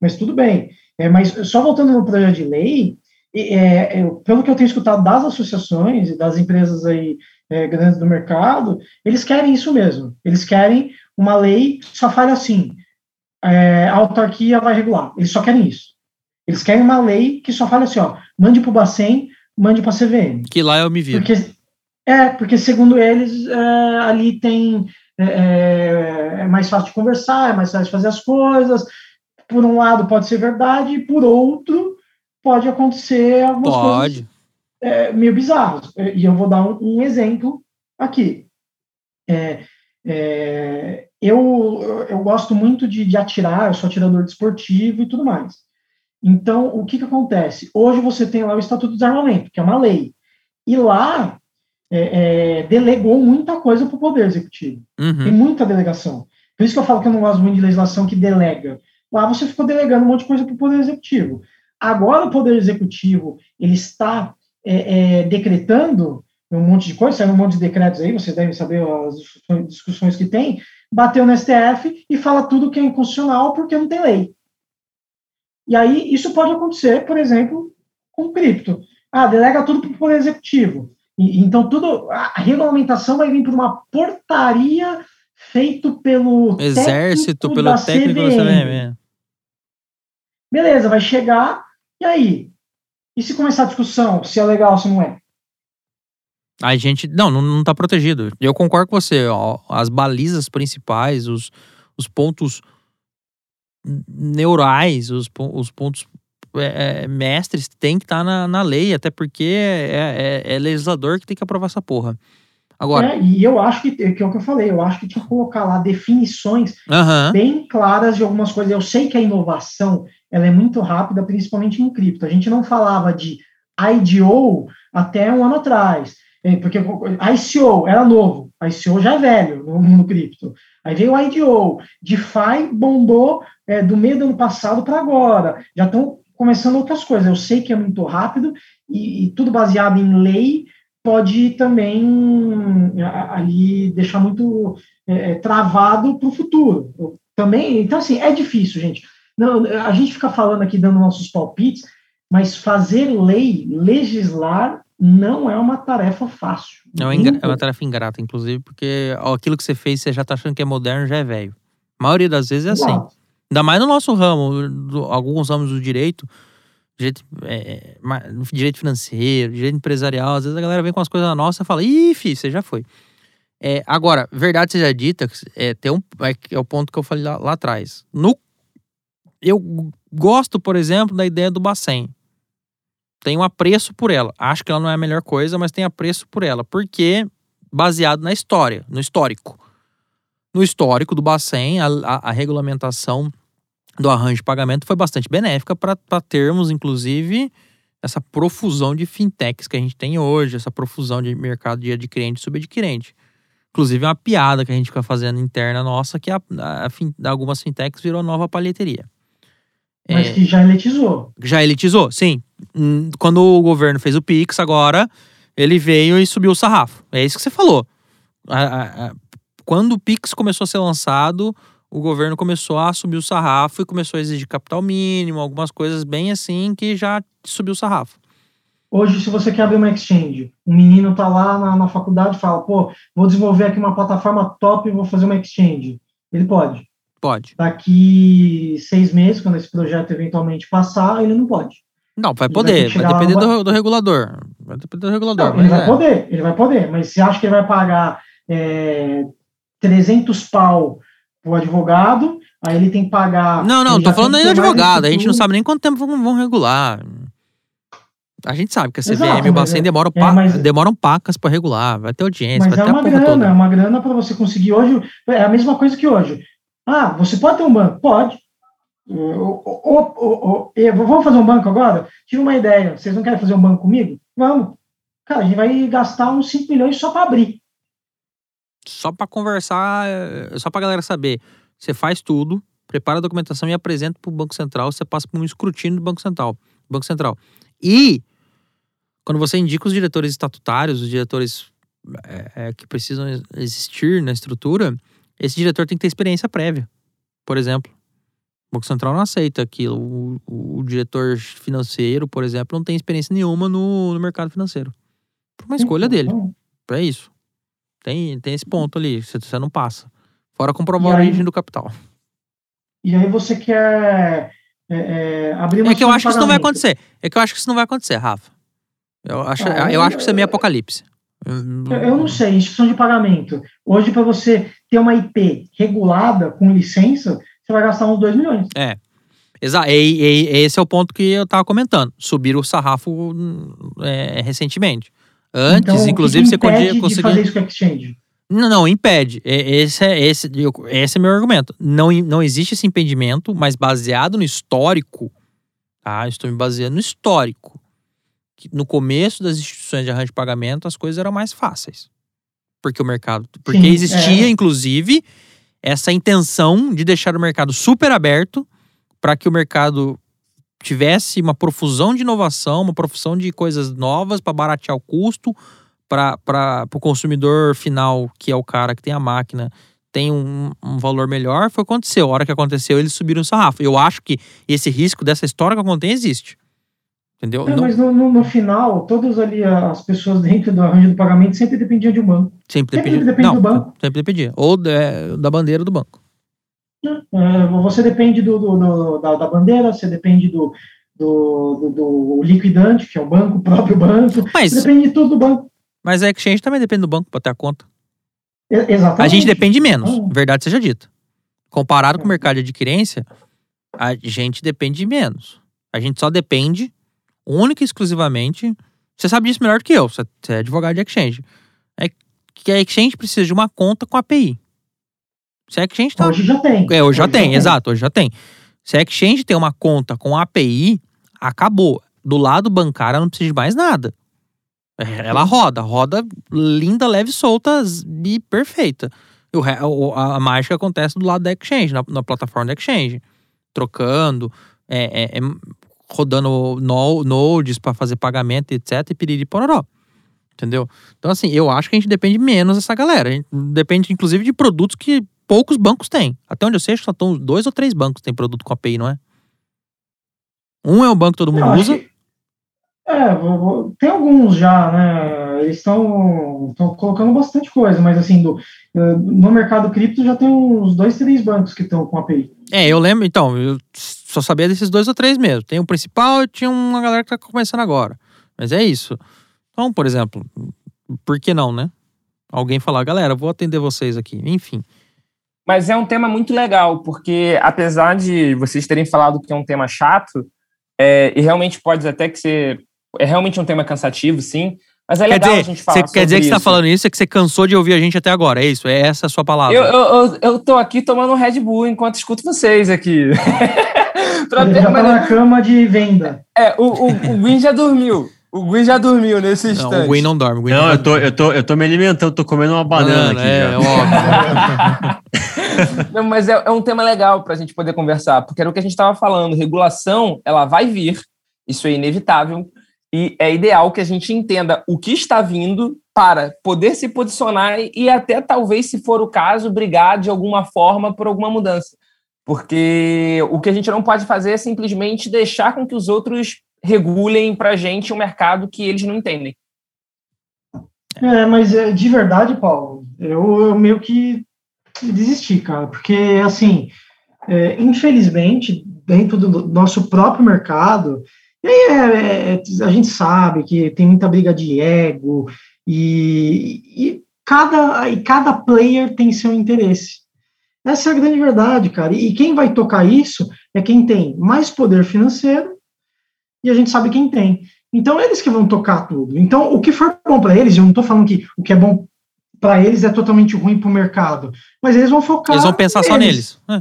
mas tudo bem. É, mas só voltando no projeto de lei, é, eu- pelo que eu tenho escutado das associações e das empresas aí é, grandes do mercado, eles querem isso mesmo. Eles querem uma lei só fale assim, é, a autarquia vai regular. Eles só querem isso. Eles querem uma lei que só fale assim, ó, mande para o Bacen, mande para a CVM. Que lá eu me viro. Porque, é, porque segundo eles, é, ali tem. É, é, é mais fácil de conversar, é mais fácil de fazer as coisas. Por um lado pode ser verdade, e por outro pode acontecer algumas coisas Pode. é, meio bizarras. E eu vou dar um, um exemplo aqui. É, é, eu, eu gosto muito de, de atirar, eu sou atirador desportivo e tudo mais. Então, o que, que acontece? Hoje você tem lá o Estatuto do Desarmamento, que é uma lei. E lá é, é, delegou muita coisa para o Poder Executivo. Tem Uhum. muita delegação. Por isso que eu falo que eu não gosto muito de legislação que delega. Lá você ficou delegando um monte de coisa para o Poder Executivo. Agora o Poder Executivo ele está é, é, decretando um monte de coisa, saiu um monte de decretos aí, vocês devem saber as discussões que tem, bateu no STF e fala tudo que é inconstitucional porque não tem lei. E aí isso pode acontecer, por exemplo, com cripto. Ah, delega tudo para o Poder Executivo. E, então tudo, a regulamentação vai vir por uma portaria feito pelo Exército, técnico pelo da técnico da CVM. CVM. Beleza, vai chegar, e aí? E se começar a discussão, se é legal, se não é? A gente. Não, não, não tá protegido. Eu concordo com você. Ó, as balizas principais, os, os pontos neurais, os, os pontos é, é, mestres tem que estar tá na, na lei, até porque é, é, é, legislador que tem que aprovar essa porra. Agora. É, e eu acho que, que é o que eu falei, eu acho que tinha que colocar lá definições bem claras de algumas coisas. Eu sei que a inovação ela é muito rápida, principalmente em cripto. A gente não falava de IDO até um ano atrás. É, porque ICO era novo, ICO já é velho no mundo cripto. Aí veio o IDO, DeFi bombou é, do meio do ano passado para agora. Já estão começando outras coisas. Eu sei que é muito rápido e, e tudo baseado em lei pode também ali deixar muito é, é travado para o futuro. Eu, também, então assim é difícil, gente. Não, a gente fica falando aqui dando nossos palpites, mas fazer lei, legislar não é uma tarefa fácil. É, é uma tarefa ingrata, inclusive, porque aquilo que você fez, você já está achando que é moderno, já é velho. A maioria das vezes é assim. Uau. Ainda mais no nosso ramo, do, alguns ramos do direito, direito, é, direito financeiro, direito empresarial, às vezes a galera vem com as coisas nossas e fala, ih, filho, você já foi. É, agora, verdade seja dita, é, tem um, é, é o ponto que eu falei lá, lá atrás. No, eu gosto, por exemplo, da ideia do Bacen tenho apreço por ela. Acho que ela não é a melhor coisa, mas tenho apreço por ela. Porque, baseado na história, no histórico. No histórico do Bacen, a, a, a regulamentação do arranjo de pagamento foi bastante benéfica para termos, inclusive, essa profusão de fintechs que a gente tem hoje, essa profusão de mercado de adquirente e subadquirente. Inclusive, uma piada que a gente fica fazendo interna nossa, que a, a, a, algumas fintechs virou nova palheteria. Mas é, que já elitizou. Já elitizou, sim. Hum, quando o governo fez o Pix, agora ele veio e subiu o sarrafo. É isso que você falou. Quando o Pix começou a ser lançado, o governo começou a subir o sarrafo e começou a exigir capital mínimo, algumas coisas bem assim que já subiu o sarrafo. Hoje, se você quer abrir uma exchange, um menino tá lá na, na faculdade e fala, pô, vou desenvolver aqui uma plataforma top e vou fazer uma exchange. Ele pode. Pode. Daqui seis meses, quando esse projeto eventualmente passar, ele não pode. Não, vai poder, vai, vai depender do, do, regulador. Vai depender do regulador. Não, ele vai é. poder, ele vai poder, mas você acha que ele vai pagar é, 300 pau pro advogado, aí ele tem que pagar. Não, não, tô falando aí do advogado, a gente não sabe nem quanto tempo vão, vão regular. A gente sabe que a CVM Exato, e o Bacen é, demoram, é, mas, demoram pacas para regular, vai ter audiência, mas vai é ter uma grana, toda. É uma grana para você conseguir hoje. É a mesma coisa que hoje. Ah, você pode ter um banco? Pode. vamos fazer um banco agora? Tive uma ideia. Vocês não querem fazer um banco comigo? Vamos. Cara, a gente vai gastar uns 5 milhões só para abrir. Só para conversar, é, só para galera saber. Você faz tudo, prepara a documentação e apresenta para o Banco Central. Você passa por um escrutínio do Banco Central. Banco Central. E quando você indica os diretores estatutários, os diretores é, que precisam existir na estrutura, esse diretor tem que ter experiência prévia. Por exemplo, o Banco Central não aceita aquilo. O, o diretor financeiro, por exemplo, não tem experiência nenhuma no, no mercado financeiro. Por uma escolha dele. É isso. Tem, tem esse ponto ali. Você, você não passa. Fora comprovar a origem do capital. E aí você quer é, é, abrir uma É que eu acho que isso não vai acontecer. É que eu acho que isso não vai acontecer, Rafa. Eu acho, ah, eu, acho que isso é meio apocalipse. Eu, não sei, instituição de pagamento. Hoje, para você ter uma IP regulada com licença, você vai gastar uns 2 milhões. É. Exato. E, e, esse é o ponto que eu estava comentando. Subir o sarrafo é, recentemente. Antes, então, inclusive, você podia conseguir. fazer isso com exchange? Não, não, impede. Esse é, esse, esse é meu argumento. Não, não existe esse impedimento, mas baseado no histórico, tá? Estou me baseando no histórico no começo das instituições de arranjo de pagamento as coisas eram mais fáceis. Porque o mercado. Porque Sim, existia, é. inclusive, essa intenção de deixar o mercado super aberto para que o mercado tivesse uma profusão de inovação, uma profusão de coisas novas para baratear o custo, para o consumidor final, que é o cara que tem a máquina, tem um, um, valor melhor. Foi o que aconteceu. A hora que aconteceu, eles subiram o sarrafo. Eu acho que esse risco dessa história que eu contei existe. Entendeu? É, não... Mas no, no, no, final, todas ali as pessoas dentro do arranjo do pagamento sempre dependiam de um banco. Sempre dependia. Sempre depende não, do banco. Sempre dependia. Ou é, da bandeira do banco. É, você depende do, do, do da, da, bandeira, você depende do, do, do, liquidante, que é o banco, o próprio banco. Mas, você depende de tudo do banco. Mas a exchange também depende do banco para ter a conta. Exatamente. A gente depende menos, verdade seja dita. Comparado com o mercado de adquirência, a gente depende menos. A gente só depende única e exclusivamente. Você sabe disso melhor do que eu, você é advogado de exchange. É que a exchange precisa de uma conta com API. Se a exchange tá... Hoje já tem. É, hoje já tem, exato, hoje já tem. Se a exchange tem uma conta com API, acabou. Do lado bancário, ela não precisa de mais nada. Ela roda, roda linda, leve, solta e perfeita. O, a, a mágica acontece do lado da exchange, na, na plataforma da exchange. Trocando, é, é, é, rodando no, nodes para fazer pagamento, etc. E piriri pororó. Entendeu? Então, assim, eu acho que a gente depende menos dessa galera. A gente depende, inclusive, de produtos que poucos bancos têm. Até onde eu sei, acho que só estão dois ou três bancos que têm produto com API, não é? Um é um banco que todo mundo Eu usa. que- É, tem alguns já, né? Eles estão colocando bastante coisa, mas assim, do, eh, no mercado cripto já tem uns dois, três bancos que estão com API. É, eu lembro, então, eu só sabia desses dois ou três mesmo. Tem o principal e tinha uma galera que tá começando agora. Mas é isso. Então, por exemplo, por que não, né? Alguém falar, galera, vou atender vocês aqui. Enfim. Mas é um tema muito legal, porque apesar de vocês terem falado que é um tema chato, é, e realmente pode até que ser. É realmente um tema cansativo, sim. Mas é quer legal dizer, a gente falar você quer dizer que você tá falando isso é que você cansou de ouvir a gente até agora. É isso, é essa a sua palavra. Eu, eu, eu, eu tô aqui tomando um Red Bull enquanto escuto vocês aqui. Pra Ele já tá na cama de venda. é, o, o, o Gui já dormiu. O Gui já dormiu nesse instante. Não, o Gwen não dorme. Gwen Não, não eu tô, eu, tô, eu tô me alimentando, tô comendo uma banana aqui é, já. é óbvio. Não, mas é, é um tema legal para a gente poder conversar, porque era o que a gente estava falando. Regulação, ela vai vir, isso é inevitável, e é ideal que a gente entenda o que está vindo para poder se posicionar e até talvez, se for o caso, brigar de alguma forma por alguma mudança. Porque o que a gente não pode fazer é simplesmente deixar com que os outros regulem para a gente um mercado que eles não entendem. É, mas é, de verdade, Paulo, eu, eu meio que desisti, cara, porque assim, é, infelizmente, dentro do nosso próprio mercado, aí é, é, a gente sabe que tem muita briga de ego e, e cada, e cada player tem seu interesse. Essa é a grande verdade, cara. E quem vai tocar isso é quem tem mais poder financeiro e a gente sabe quem tem. Então, eles que vão tocar tudo. Então, o que for bom para eles, eu não estou falando que o que é bom para eles é totalmente ruim para o mercado, mas eles vão focar. Eles vão pensar só neles. É,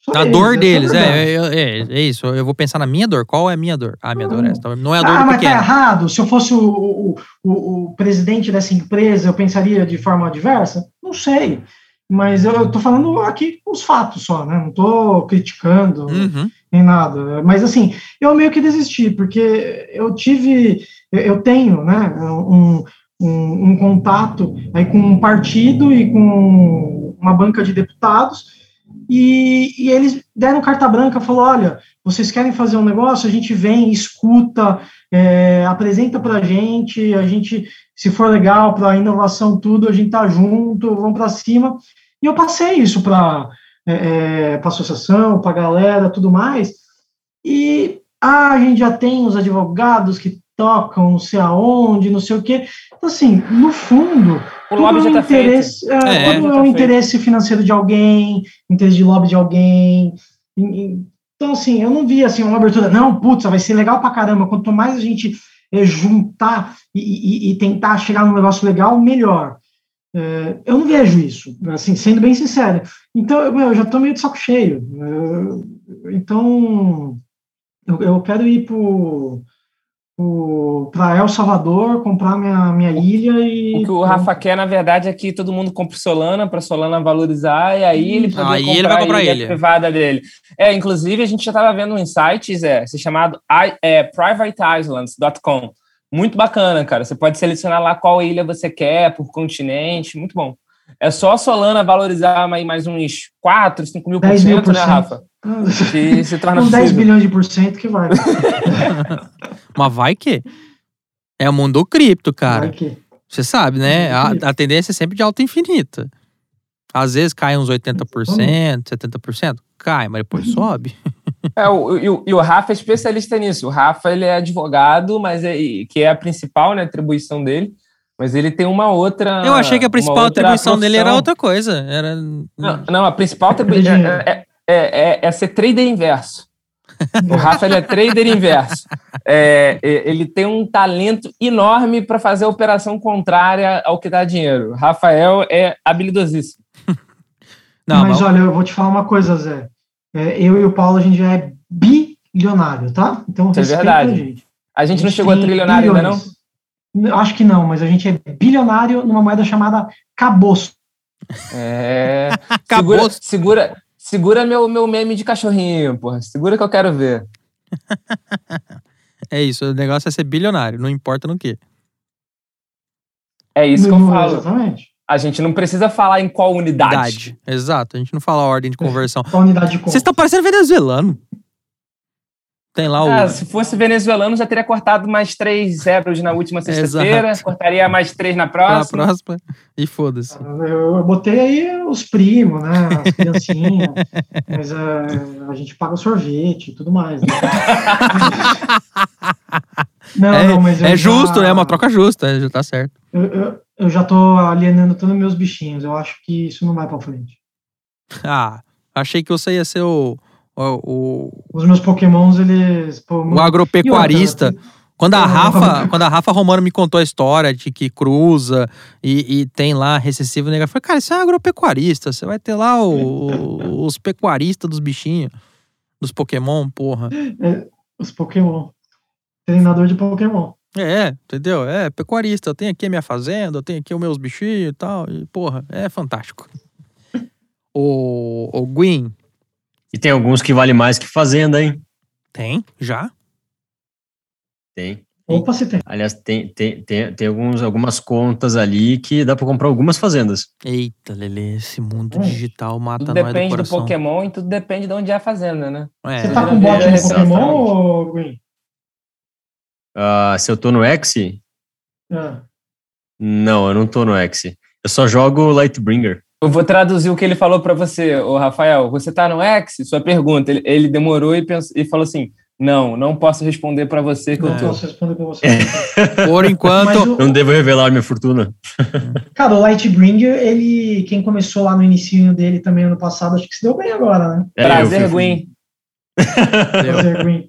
Só Na neles, dor deles. a. É, é, é, é isso. Eu vou pensar na minha dor. Qual é a minha dor? Ah, a minha dor é essa. Não é a dor Ah, do mas tá pequeno. errado. Se eu fosse o, o, o, o presidente dessa empresa, eu pensaria de forma adversa? Não sei. Mas eu estou falando aqui os fatos só, né? Não estou criticando. Uhum. nem nada. Mas assim, eu meio que desisti, porque eu tive, eu tenho, né, um, um, um contato aí com um partido e com uma banca de deputados, e, e eles deram carta branca, falou, olha, vocês querem fazer um negócio, a gente vem, escuta, é, apresenta para a gente, a gente, se for legal para inovação tudo, a gente tá junto, vamos para cima. E eu passei isso para é, para associação, para a galera, tudo mais. E ah, a gente já tem os advogados que tocam não sei aonde, não sei o quê. Então, assim, no fundo, O tudo lobby é já um feito. interesse, é, É, tudo já é tá um feito. interesse financeiro de alguém, interesse de lobby de alguém. Então, assim, eu não vi assim, uma abertura, não, putz, vai ser legal pra caramba. Quanto mais a gente eh, juntar e, e- e tentar chegar num negócio legal, melhor. É, eu não vejo isso, assim, sendo bem sincero. Então, eu, eu já tô meio de saco cheio. É, então, eu, eu quero ir pra El Salvador, comprar minha, minha ilha e. O que o Rafa quer, na verdade, é que todo mundo compre Solana para Solana valorizar e aí ele poder Aí comprar, ele vai comprar a ilha ele. privada dele. É, inclusive, a gente já estava vendo um site, Zé, se chamado é, privateislands.com. Muito bacana, cara. Você pode selecionar lá qual ilha você quer, por continente, muito bom. É só a Solana valorizar mais uns 4, 5 mil por 10 mil cento, por né, cento. Rafa? Que se torna Uns 10 possível. bilhões de por cento que vai. Mas vai que. É o mundo do cripto, cara. Vai que. Você sabe, né? A, a tendência é sempre de alta infinita. Às vezes cai uns 80%, 70%. Cai, mas depois sobe. É, o, e, o, e o Rafa é especialista nisso. O Rafa ele é advogado, mas é, e- que é a principal né, atribuição dele. Mas ele tem uma outra. Eu achei que a principal atribuição dele era profissão. outra coisa. Era. Não, não, a principal atribuição é, é, é, é ser trader inverso. O Rafa ele é trader inverso. É, é, ele tem um talento enorme para fazer a operação contrária ao que dá dinheiro. O Rafael é habilidosíssimo. Não, mas mas- olha, eu vou te falar uma coisa, Zé. É, eu e o Paulo, a gente já é bilionário, tá? Então, Isso é respeita verdade. a gente. A gente não tem chegou a trilionário ainda, não? bilhões. Acho que não, mas a gente é bilionário numa moeda chamada caboço. É. Segura, segura, segura meu, meu meme de cachorrinho, porra. Segura que eu quero ver. É isso, o negócio é ser bilionário, não importa no que. É isso que eu Não, falo. Exatamente. A gente não precisa falar em qual unidade. Idade. Exato, a gente não fala a ordem de conversão. Qual unidade de? Vocês estão parecendo venezuelano. Tem lá o. Ah, se fosse venezuelano, já teria cortado mais três zeros na última sexta-feira, cortaria mais três na na próxima. próxima. E foda-se. Eu, eu botei aí os primos, né? As criancinhas. mas ah, a gente paga o sorvete e tudo mais. Né? não, é não, mas eu é já- justo, né? É uma troca justa, já tá certo. Eu, eu, eu já tô alienando todos os meus bichinhos. Eu acho que isso não vai pra frente. Ah, achei que você ia ser o. O, Os meus pokémons, eles... Pô, o, o agropecuarista. Outra, Quando a Rafa, quando a Rafa Romano me contou a história de que cruza e, e tem lá recessivo negativo, eu falei, cara, isso é agropecuarista. Você vai ter lá o- os pecuaristas dos bichinhos, dos Pokémon, porra. Os pokémon. Treinador de pokémon. É, entendeu? É, pecuarista. Eu tenho aqui a minha fazenda, eu tenho aqui os meus bichinhos e tal. E, porra, é fantástico. O, o Gwyn, E tem alguns que valem mais que fazenda, hein? tem? Já? Tem. Opa, se tem. Aliás, tem, tem, tem, tem alguns, algumas contas ali que dá pra comprar algumas fazendas. Eita, Lele, esse mundo Hum. digital mata Tudo nós do depende do coração. Pokémon e tudo depende de onde é a fazenda, né? É, Você tá com já bot vi no Pokémon, frase. Ah, se eu tô no X? Ah. Não, eu não tô no X. Eu só jogo Lightbringer. Eu vou traduzir o que ele falou para você, ô Rafael. Você tá no X? Sua pergunta. Ele, ele demorou e, pensou, e falou assim: Não, não posso responder para você que Não eu tô. posso responder pra você. Por enquanto, o- Não devo revelar minha fortuna. Cara, o Lightbringer, ele, quem começou lá no início dele também ano passado, acho que se deu bem agora, né? É, Prazer, deu, Fazer green.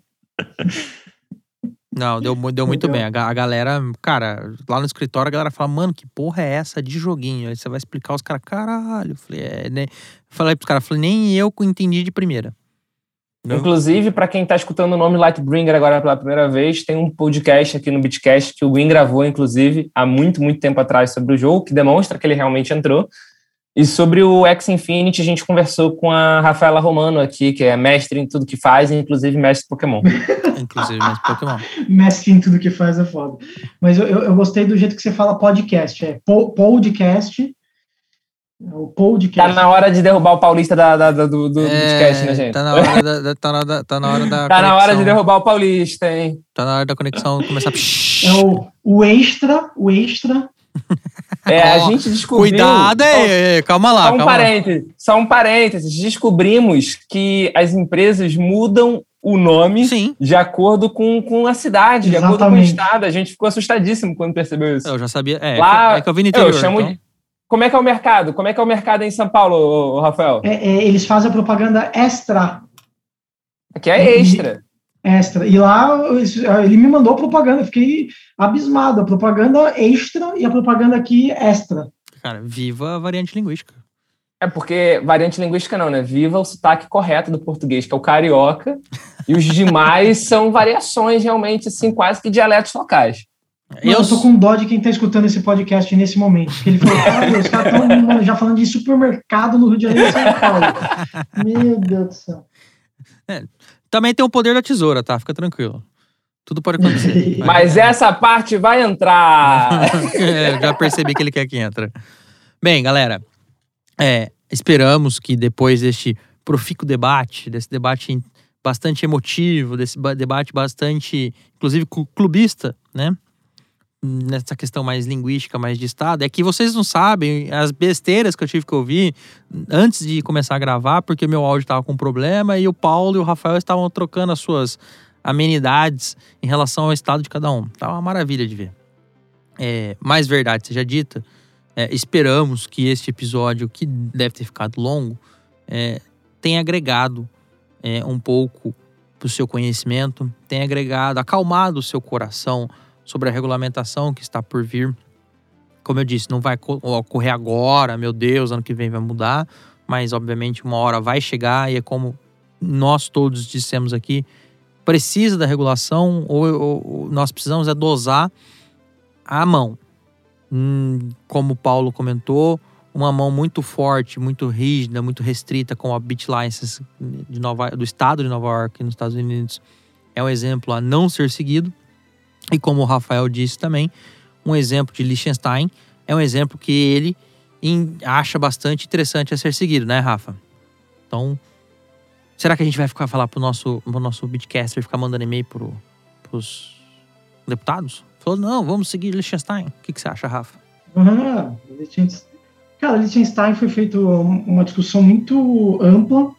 Não, deu, deu muito Entendeu? bem. A, ga- a galera, cara, lá no escritório a galera fala, mano, que porra é essa de joguinho? Aí você vai explicar os caras, caralho. Eu Falei, é, né? Falei pros caras, falei, nem eu entendi de primeira. Não. Inclusive, para quem está escutando o nome Lightbringer agora pela primeira vez, tem um podcast aqui no Bitcast que o Gwen gravou, inclusive, há muito, muito tempo atrás sobre o jogo, que demonstra que ele realmente entrou. E sobre o X Infinity, a gente conversou com a Rafaela Romano aqui, que é mestre em tudo que faz, inclusive mestre Pokémon. Inclusive, mas Pokémon. Mestre em tudo que faz é foda. Mas eu, eu, eu gostei do jeito que você fala podcast. É po- podcast. É O Tá podcast. na hora de derrubar o paulista da, da- da- do, do Bitcast, né, gente? Tá na hora da, da- tá na, da- tá na hora da Tá na hora de derrubar o paulista, hein? Tá na hora da conexão começar. É o, o extra, o extra. É, a gente descobriu... Cuidado aí, calma lá, Só um calma lá. parênteses, só um parênteses. Descobrimos que as empresas mudam o nome Sim, de acordo com, com a cidade, de acordo com o Exatamente. estado. A gente ficou assustadíssimo quando percebeu isso. eu já sabia. É, Lá- é que eu vi no Eu interior. chamo então. de- Como é que é o mercado? Como é que é o mercado em São Paulo, Rafael? É, é, eles fazem a propaganda extra. Aqui é extra. Extra. E lá eles- ele me mandou propaganda. Eu fiquei abismado. A propaganda extra e a propaganda aqui extra. Cara, viva a variante linguística. É porque variante linguística não, né? Viva o sotaque correto do português, que é o carioca, e os demais são variações realmente, assim, quase que dialetos locais. Mano, eu tô com dó de quem tá escutando esse podcast nesse momento. Porque ele falou, cara, os caras estão já falando de supermercado no Rio de Janeiro e São Paulo. Meu Deus do céu. Também tem o poder da tesoura, tá? Fica tranquilo. Tudo pode acontecer. Mas essa parte vai entrar. É, já percebi que ele quer que entra. Bem, galera, é, esperamos que depois deste profícuo debate, desse debate bastante emotivo, desse ba- debate bastante, inclusive, clu- clubista, né? Nessa questão mais linguística, mais de Estado, é que vocês não sabem as besteiras que eu tive que ouvir antes de começar a gravar, porque meu áudio estava com problema e o Paulo e o Rafael estavam trocando as suas amenidades em relação ao estado de cada um. Tá uma maravilha de ver. é, mais verdade seja dita, é, esperamos que este episódio, que deve ter ficado longo, é, tenha agregado é, um pouco para o seu conhecimento, tenha agregado, acalmado o seu coração sobre a regulamentação que está por vir. Como eu disse, não vai ocorrer agora, meu Deus, ano que vem vai mudar, mas obviamente uma hora vai chegar e é como nós todos dissemos aqui, precisa da regulação ou, ou nós precisamos é dosar a mão. Hum, como Paulo comentou, uma mão muito forte, muito rígida, muito restrita, como a Bit License de Nova, do estado de Nova York, nos Estados Unidos, é um exemplo a não ser seguido. E como o Rafael disse também, um exemplo de Liechtenstein é um exemplo que ele acha bastante interessante a ser seguido, né, Rafa? Então, será que a gente vai ficar falar pro nosso, pro nosso Bitcaster ficar mandando e-mail pro, pros deputados? Falou, não, vamos seguir Liechtenstein. O que, que você acha, Rafa? Uhum. Cara, Liechtenstein foi feito uma discussão muito ampla.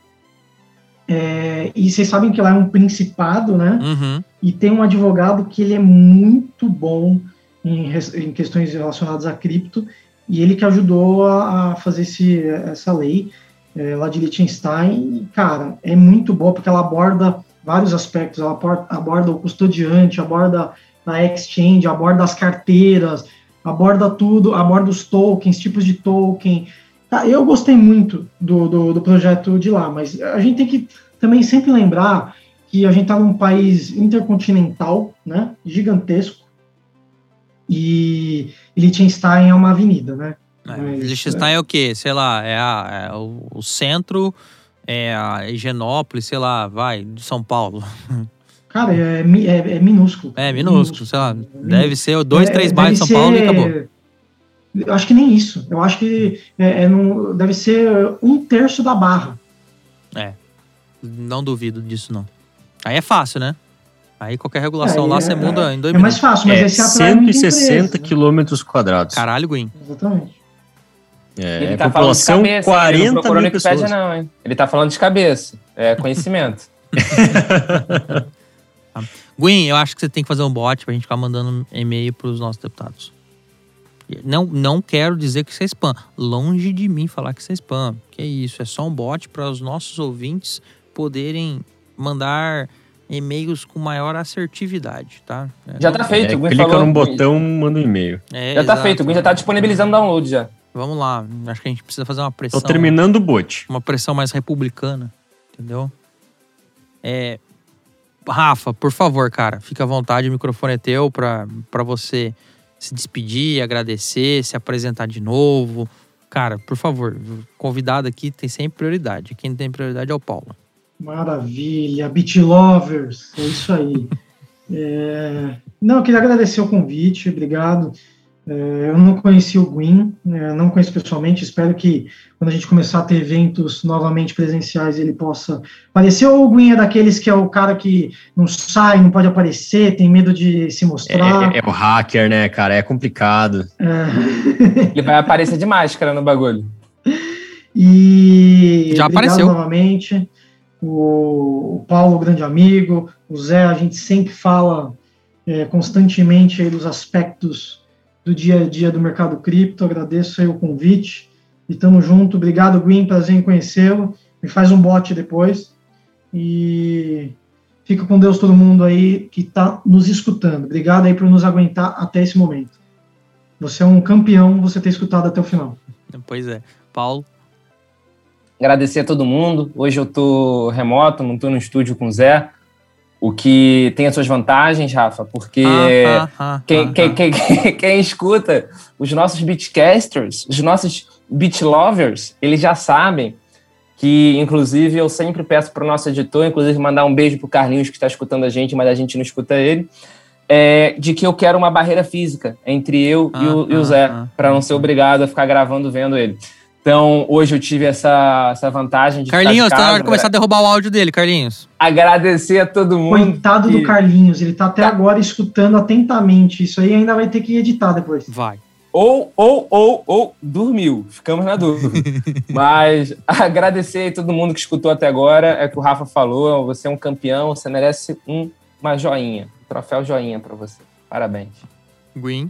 É, e vocês sabem que lá é um principado, né? Uhum. E tem um advogado que ele é muito bom em, em questões relacionadas a cripto. E ele que ajudou a, a fazer esse, essa lei é, lá de Liechtenstein. E, cara, é muito boa porque ela aborda vários aspectos. Ela aborda o custodiante, aborda a exchange, aborda as carteiras, aborda tudo, aborda os tokens, tipos de token. Tá, eu gostei muito do, do, do, projeto de lá, mas a gente tem que também sempre lembrar que a gente está num país intercontinental, né, gigantesco, e Liechtenstein é uma avenida, né? É, mas, Liechtenstein é... é o quê? Sei lá, é, a, é o, o, centro, é a Higienópolis, sei lá, vai, de São Paulo. Cara, é, é, é minúsculo. É minúsculo, minúsculo, sei lá. Deve ser dois, é, três bairros de São Paulo e acabou. Eu acho que nem isso. Eu acho que é, é deve ser um terço da barra. É. Não duvido disso, não. Aí é fácil, né? Aí qualquer regulação é, lá você muda em dois minutos. É mais fácil, mas é, esse atrai 160 quilômetros quadrados. Caralho, Gwen. Exatamente. É, ele tá população falando de cabeça, 40 ele não mil pessoas. não, hein? Ele tá falando de cabeça. É conhecimento. Gwen, eu acho que você tem que fazer um bot pra gente ficar mandando e-mail pros nossos deputados. Não, não quero dizer que isso é spam. Longe de mim falar que isso é spam. Que é isso, é só um bot para os nossos ouvintes poderem mandar e-mails com maior assertividade, tá? É, já tá feito. É, clica falou, num botão, manda um e-mail. É, já tá exato. tá feito. O Gwen já tá disponibilizando o download já. Vamos lá. Acho que a gente precisa fazer uma pressão. Tô terminando o bot. Uma pressão mais republicana, entendeu? É, Rafa, por favor, cara, fica à vontade, o microfone é teu para você se despedir, agradecer, se apresentar de novo. Cara, por favor, convidado aqui tem sempre prioridade. Quem tem prioridade é o Paulo. Maravilha, Beat Lovers, é isso aí. é... Não, eu queria agradecer o convite, obrigado. É, eu não conheci o Gwyn, né, não conheço pessoalmente, espero que quando a gente começar a ter eventos novamente presenciais ele possa aparecer. Ou o Gwyn é daqueles que é o cara que não sai, não pode aparecer, tem medo de se mostrar. É, é o hacker, né, cara? É complicado. É. Ele vai aparecer de máscara no bagulho. E já apareceu novamente. O, Paulo, grande amigo, o Zé, a gente sempre fala é, constantemente dos aspectos do dia a dia do mercado cripto. Agradeço aí o convite e estamos junto. Obrigado, Gwyn, prazer em conhecê-lo. Me faz um bote depois. E fica com Deus todo mundo aí que está nos escutando. Obrigado aí por nos aguentar até esse momento. Você é um campeão, você ter escutado até o final. Pois é. Paulo? Agradecer a todo mundo. Hoje eu tô remoto, não tô no estúdio com o Zé. O que tem as suas vantagens, Rafa, porque ah, ah, ah, quem, quem, quem, quem, escuta os nossos beatcasters, os nossos beat lovers, eles já sabem que, inclusive, eu sempre peço para o nosso editor, inclusive, mandar um beijo para o Carlinhos, que está escutando a gente, mas a gente não escuta ele, é, de que eu quero uma barreira física entre eu e, o, e o Zé, para não ser obrigado a ficar gravando vendo ele. Então, hoje eu tive essa, essa vantagem de Carlinhos, tá na hora de começar a derrubar o áudio dele, Carlinhos. Agradecer a todo mundo. Coitado que... do Carlinhos, ele tá até tá. agora escutando atentamente. Isso aí ainda vai ter que editar depois. Vai. Ou, ou, ou, ou dormiu. Ficamos na dúvida. Mas agradecer a todo mundo que escutou até agora. É o que o Rafa falou. Você é um campeão, você merece um, uma joinha. Um troféu joinha para você. Parabéns. Green.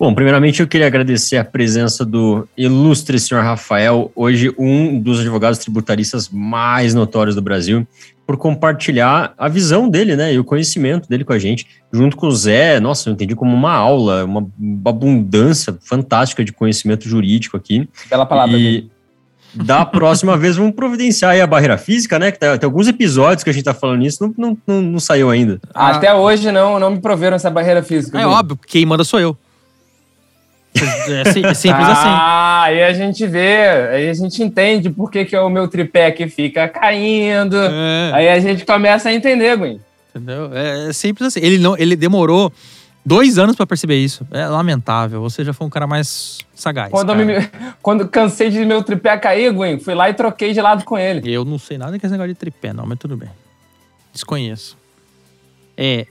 Bom, primeiramente eu queria agradecer a presença do ilustre senhor Rafael, hoje um dos advogados tributaristas mais notórios do Brasil, por compartilhar a visão dele, né, e o conhecimento dele com a gente, junto com o Zé. Nossa, eu entendi como uma aula, uma abundância fantástica de conhecimento jurídico aqui. Bela palavra. E da próxima vez vamos providenciar aí a barreira física, né? Que tá, tem alguns episódios que a gente tá falando isso, não, não, não, não saiu ainda. Até hoje não, não me proveram essa barreira física. É óbvio, quem manda sou eu. É, é simples ah, assim. Ah, aí a gente vê, aí a gente entende por que, que é o meu tripé que fica caindo. É. Aí a gente começa a entender, Gwen. Entendeu? É, é simples assim. Ele, não, ele demorou dois anos para perceber isso. É lamentável. Você já foi um cara mais sagaz. Quando, cara. Me, quando cansei de meu tripé cair, Gwen, fui lá e troquei de lado com ele. Eu não sei nada que esse negócio de tripé, não, mas tudo bem. Desconheço. É,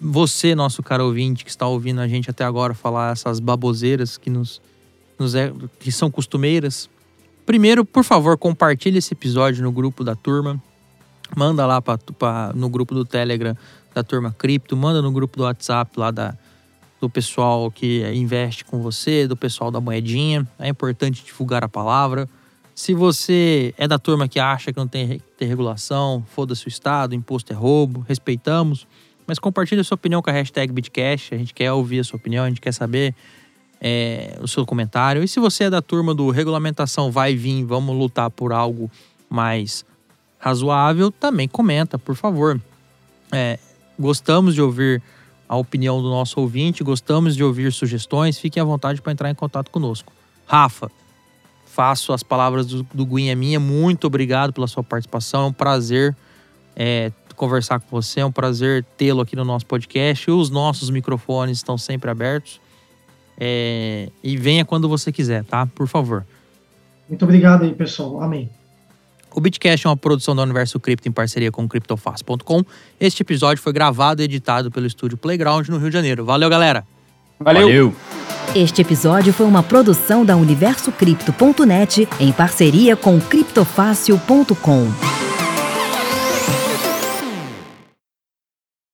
você, nosso caro ouvinte, que está ouvindo a gente até agora falar essas baboseiras que nos, nos é, que são costumeiras. Primeiro, por favor, compartilhe esse episódio no grupo da turma. Manda lá pra, pra, no grupo do Telegram da turma cripto, manda no grupo do WhatsApp lá da, do pessoal que investe com você, do pessoal da moedinha. É importante divulgar a palavra. Se você é da turma que acha que não tem, regulação, foda-se o Estado, imposto é roubo, respeitamos. Mas compartilhe a sua opinião com a hashtag Bitcash. A gente quer ouvir a sua opinião, a gente quer saber é, o seu comentário. E se você é da turma do regulamentação vai vir, vamos lutar por algo mais razoável, também comenta, por favor. É, gostamos de ouvir a opinião do nosso ouvinte, gostamos de ouvir sugestões. Fiquem à vontade para entrar em contato conosco. Rafa, faço as palavras do, do Guinha minha. Muito obrigado pela sua participação. É um prazer é, conversar com você. É um prazer tê-lo aqui no nosso podcast. Os nossos microfones estão sempre abertos. É, e venha quando você quiser, tá? Por favor. Muito obrigado aí, pessoal. Amém. O Bitcast é uma produção da Universo Cripto em parceria com CryptoFast.com. Este episódio foi gravado e editado pelo estúdio Playground no Rio de Janeiro. Valeu, galera! Valeu! Valeu. Este episódio foi uma produção da UniversoCripto.net em parceria com CryptoFácil.com.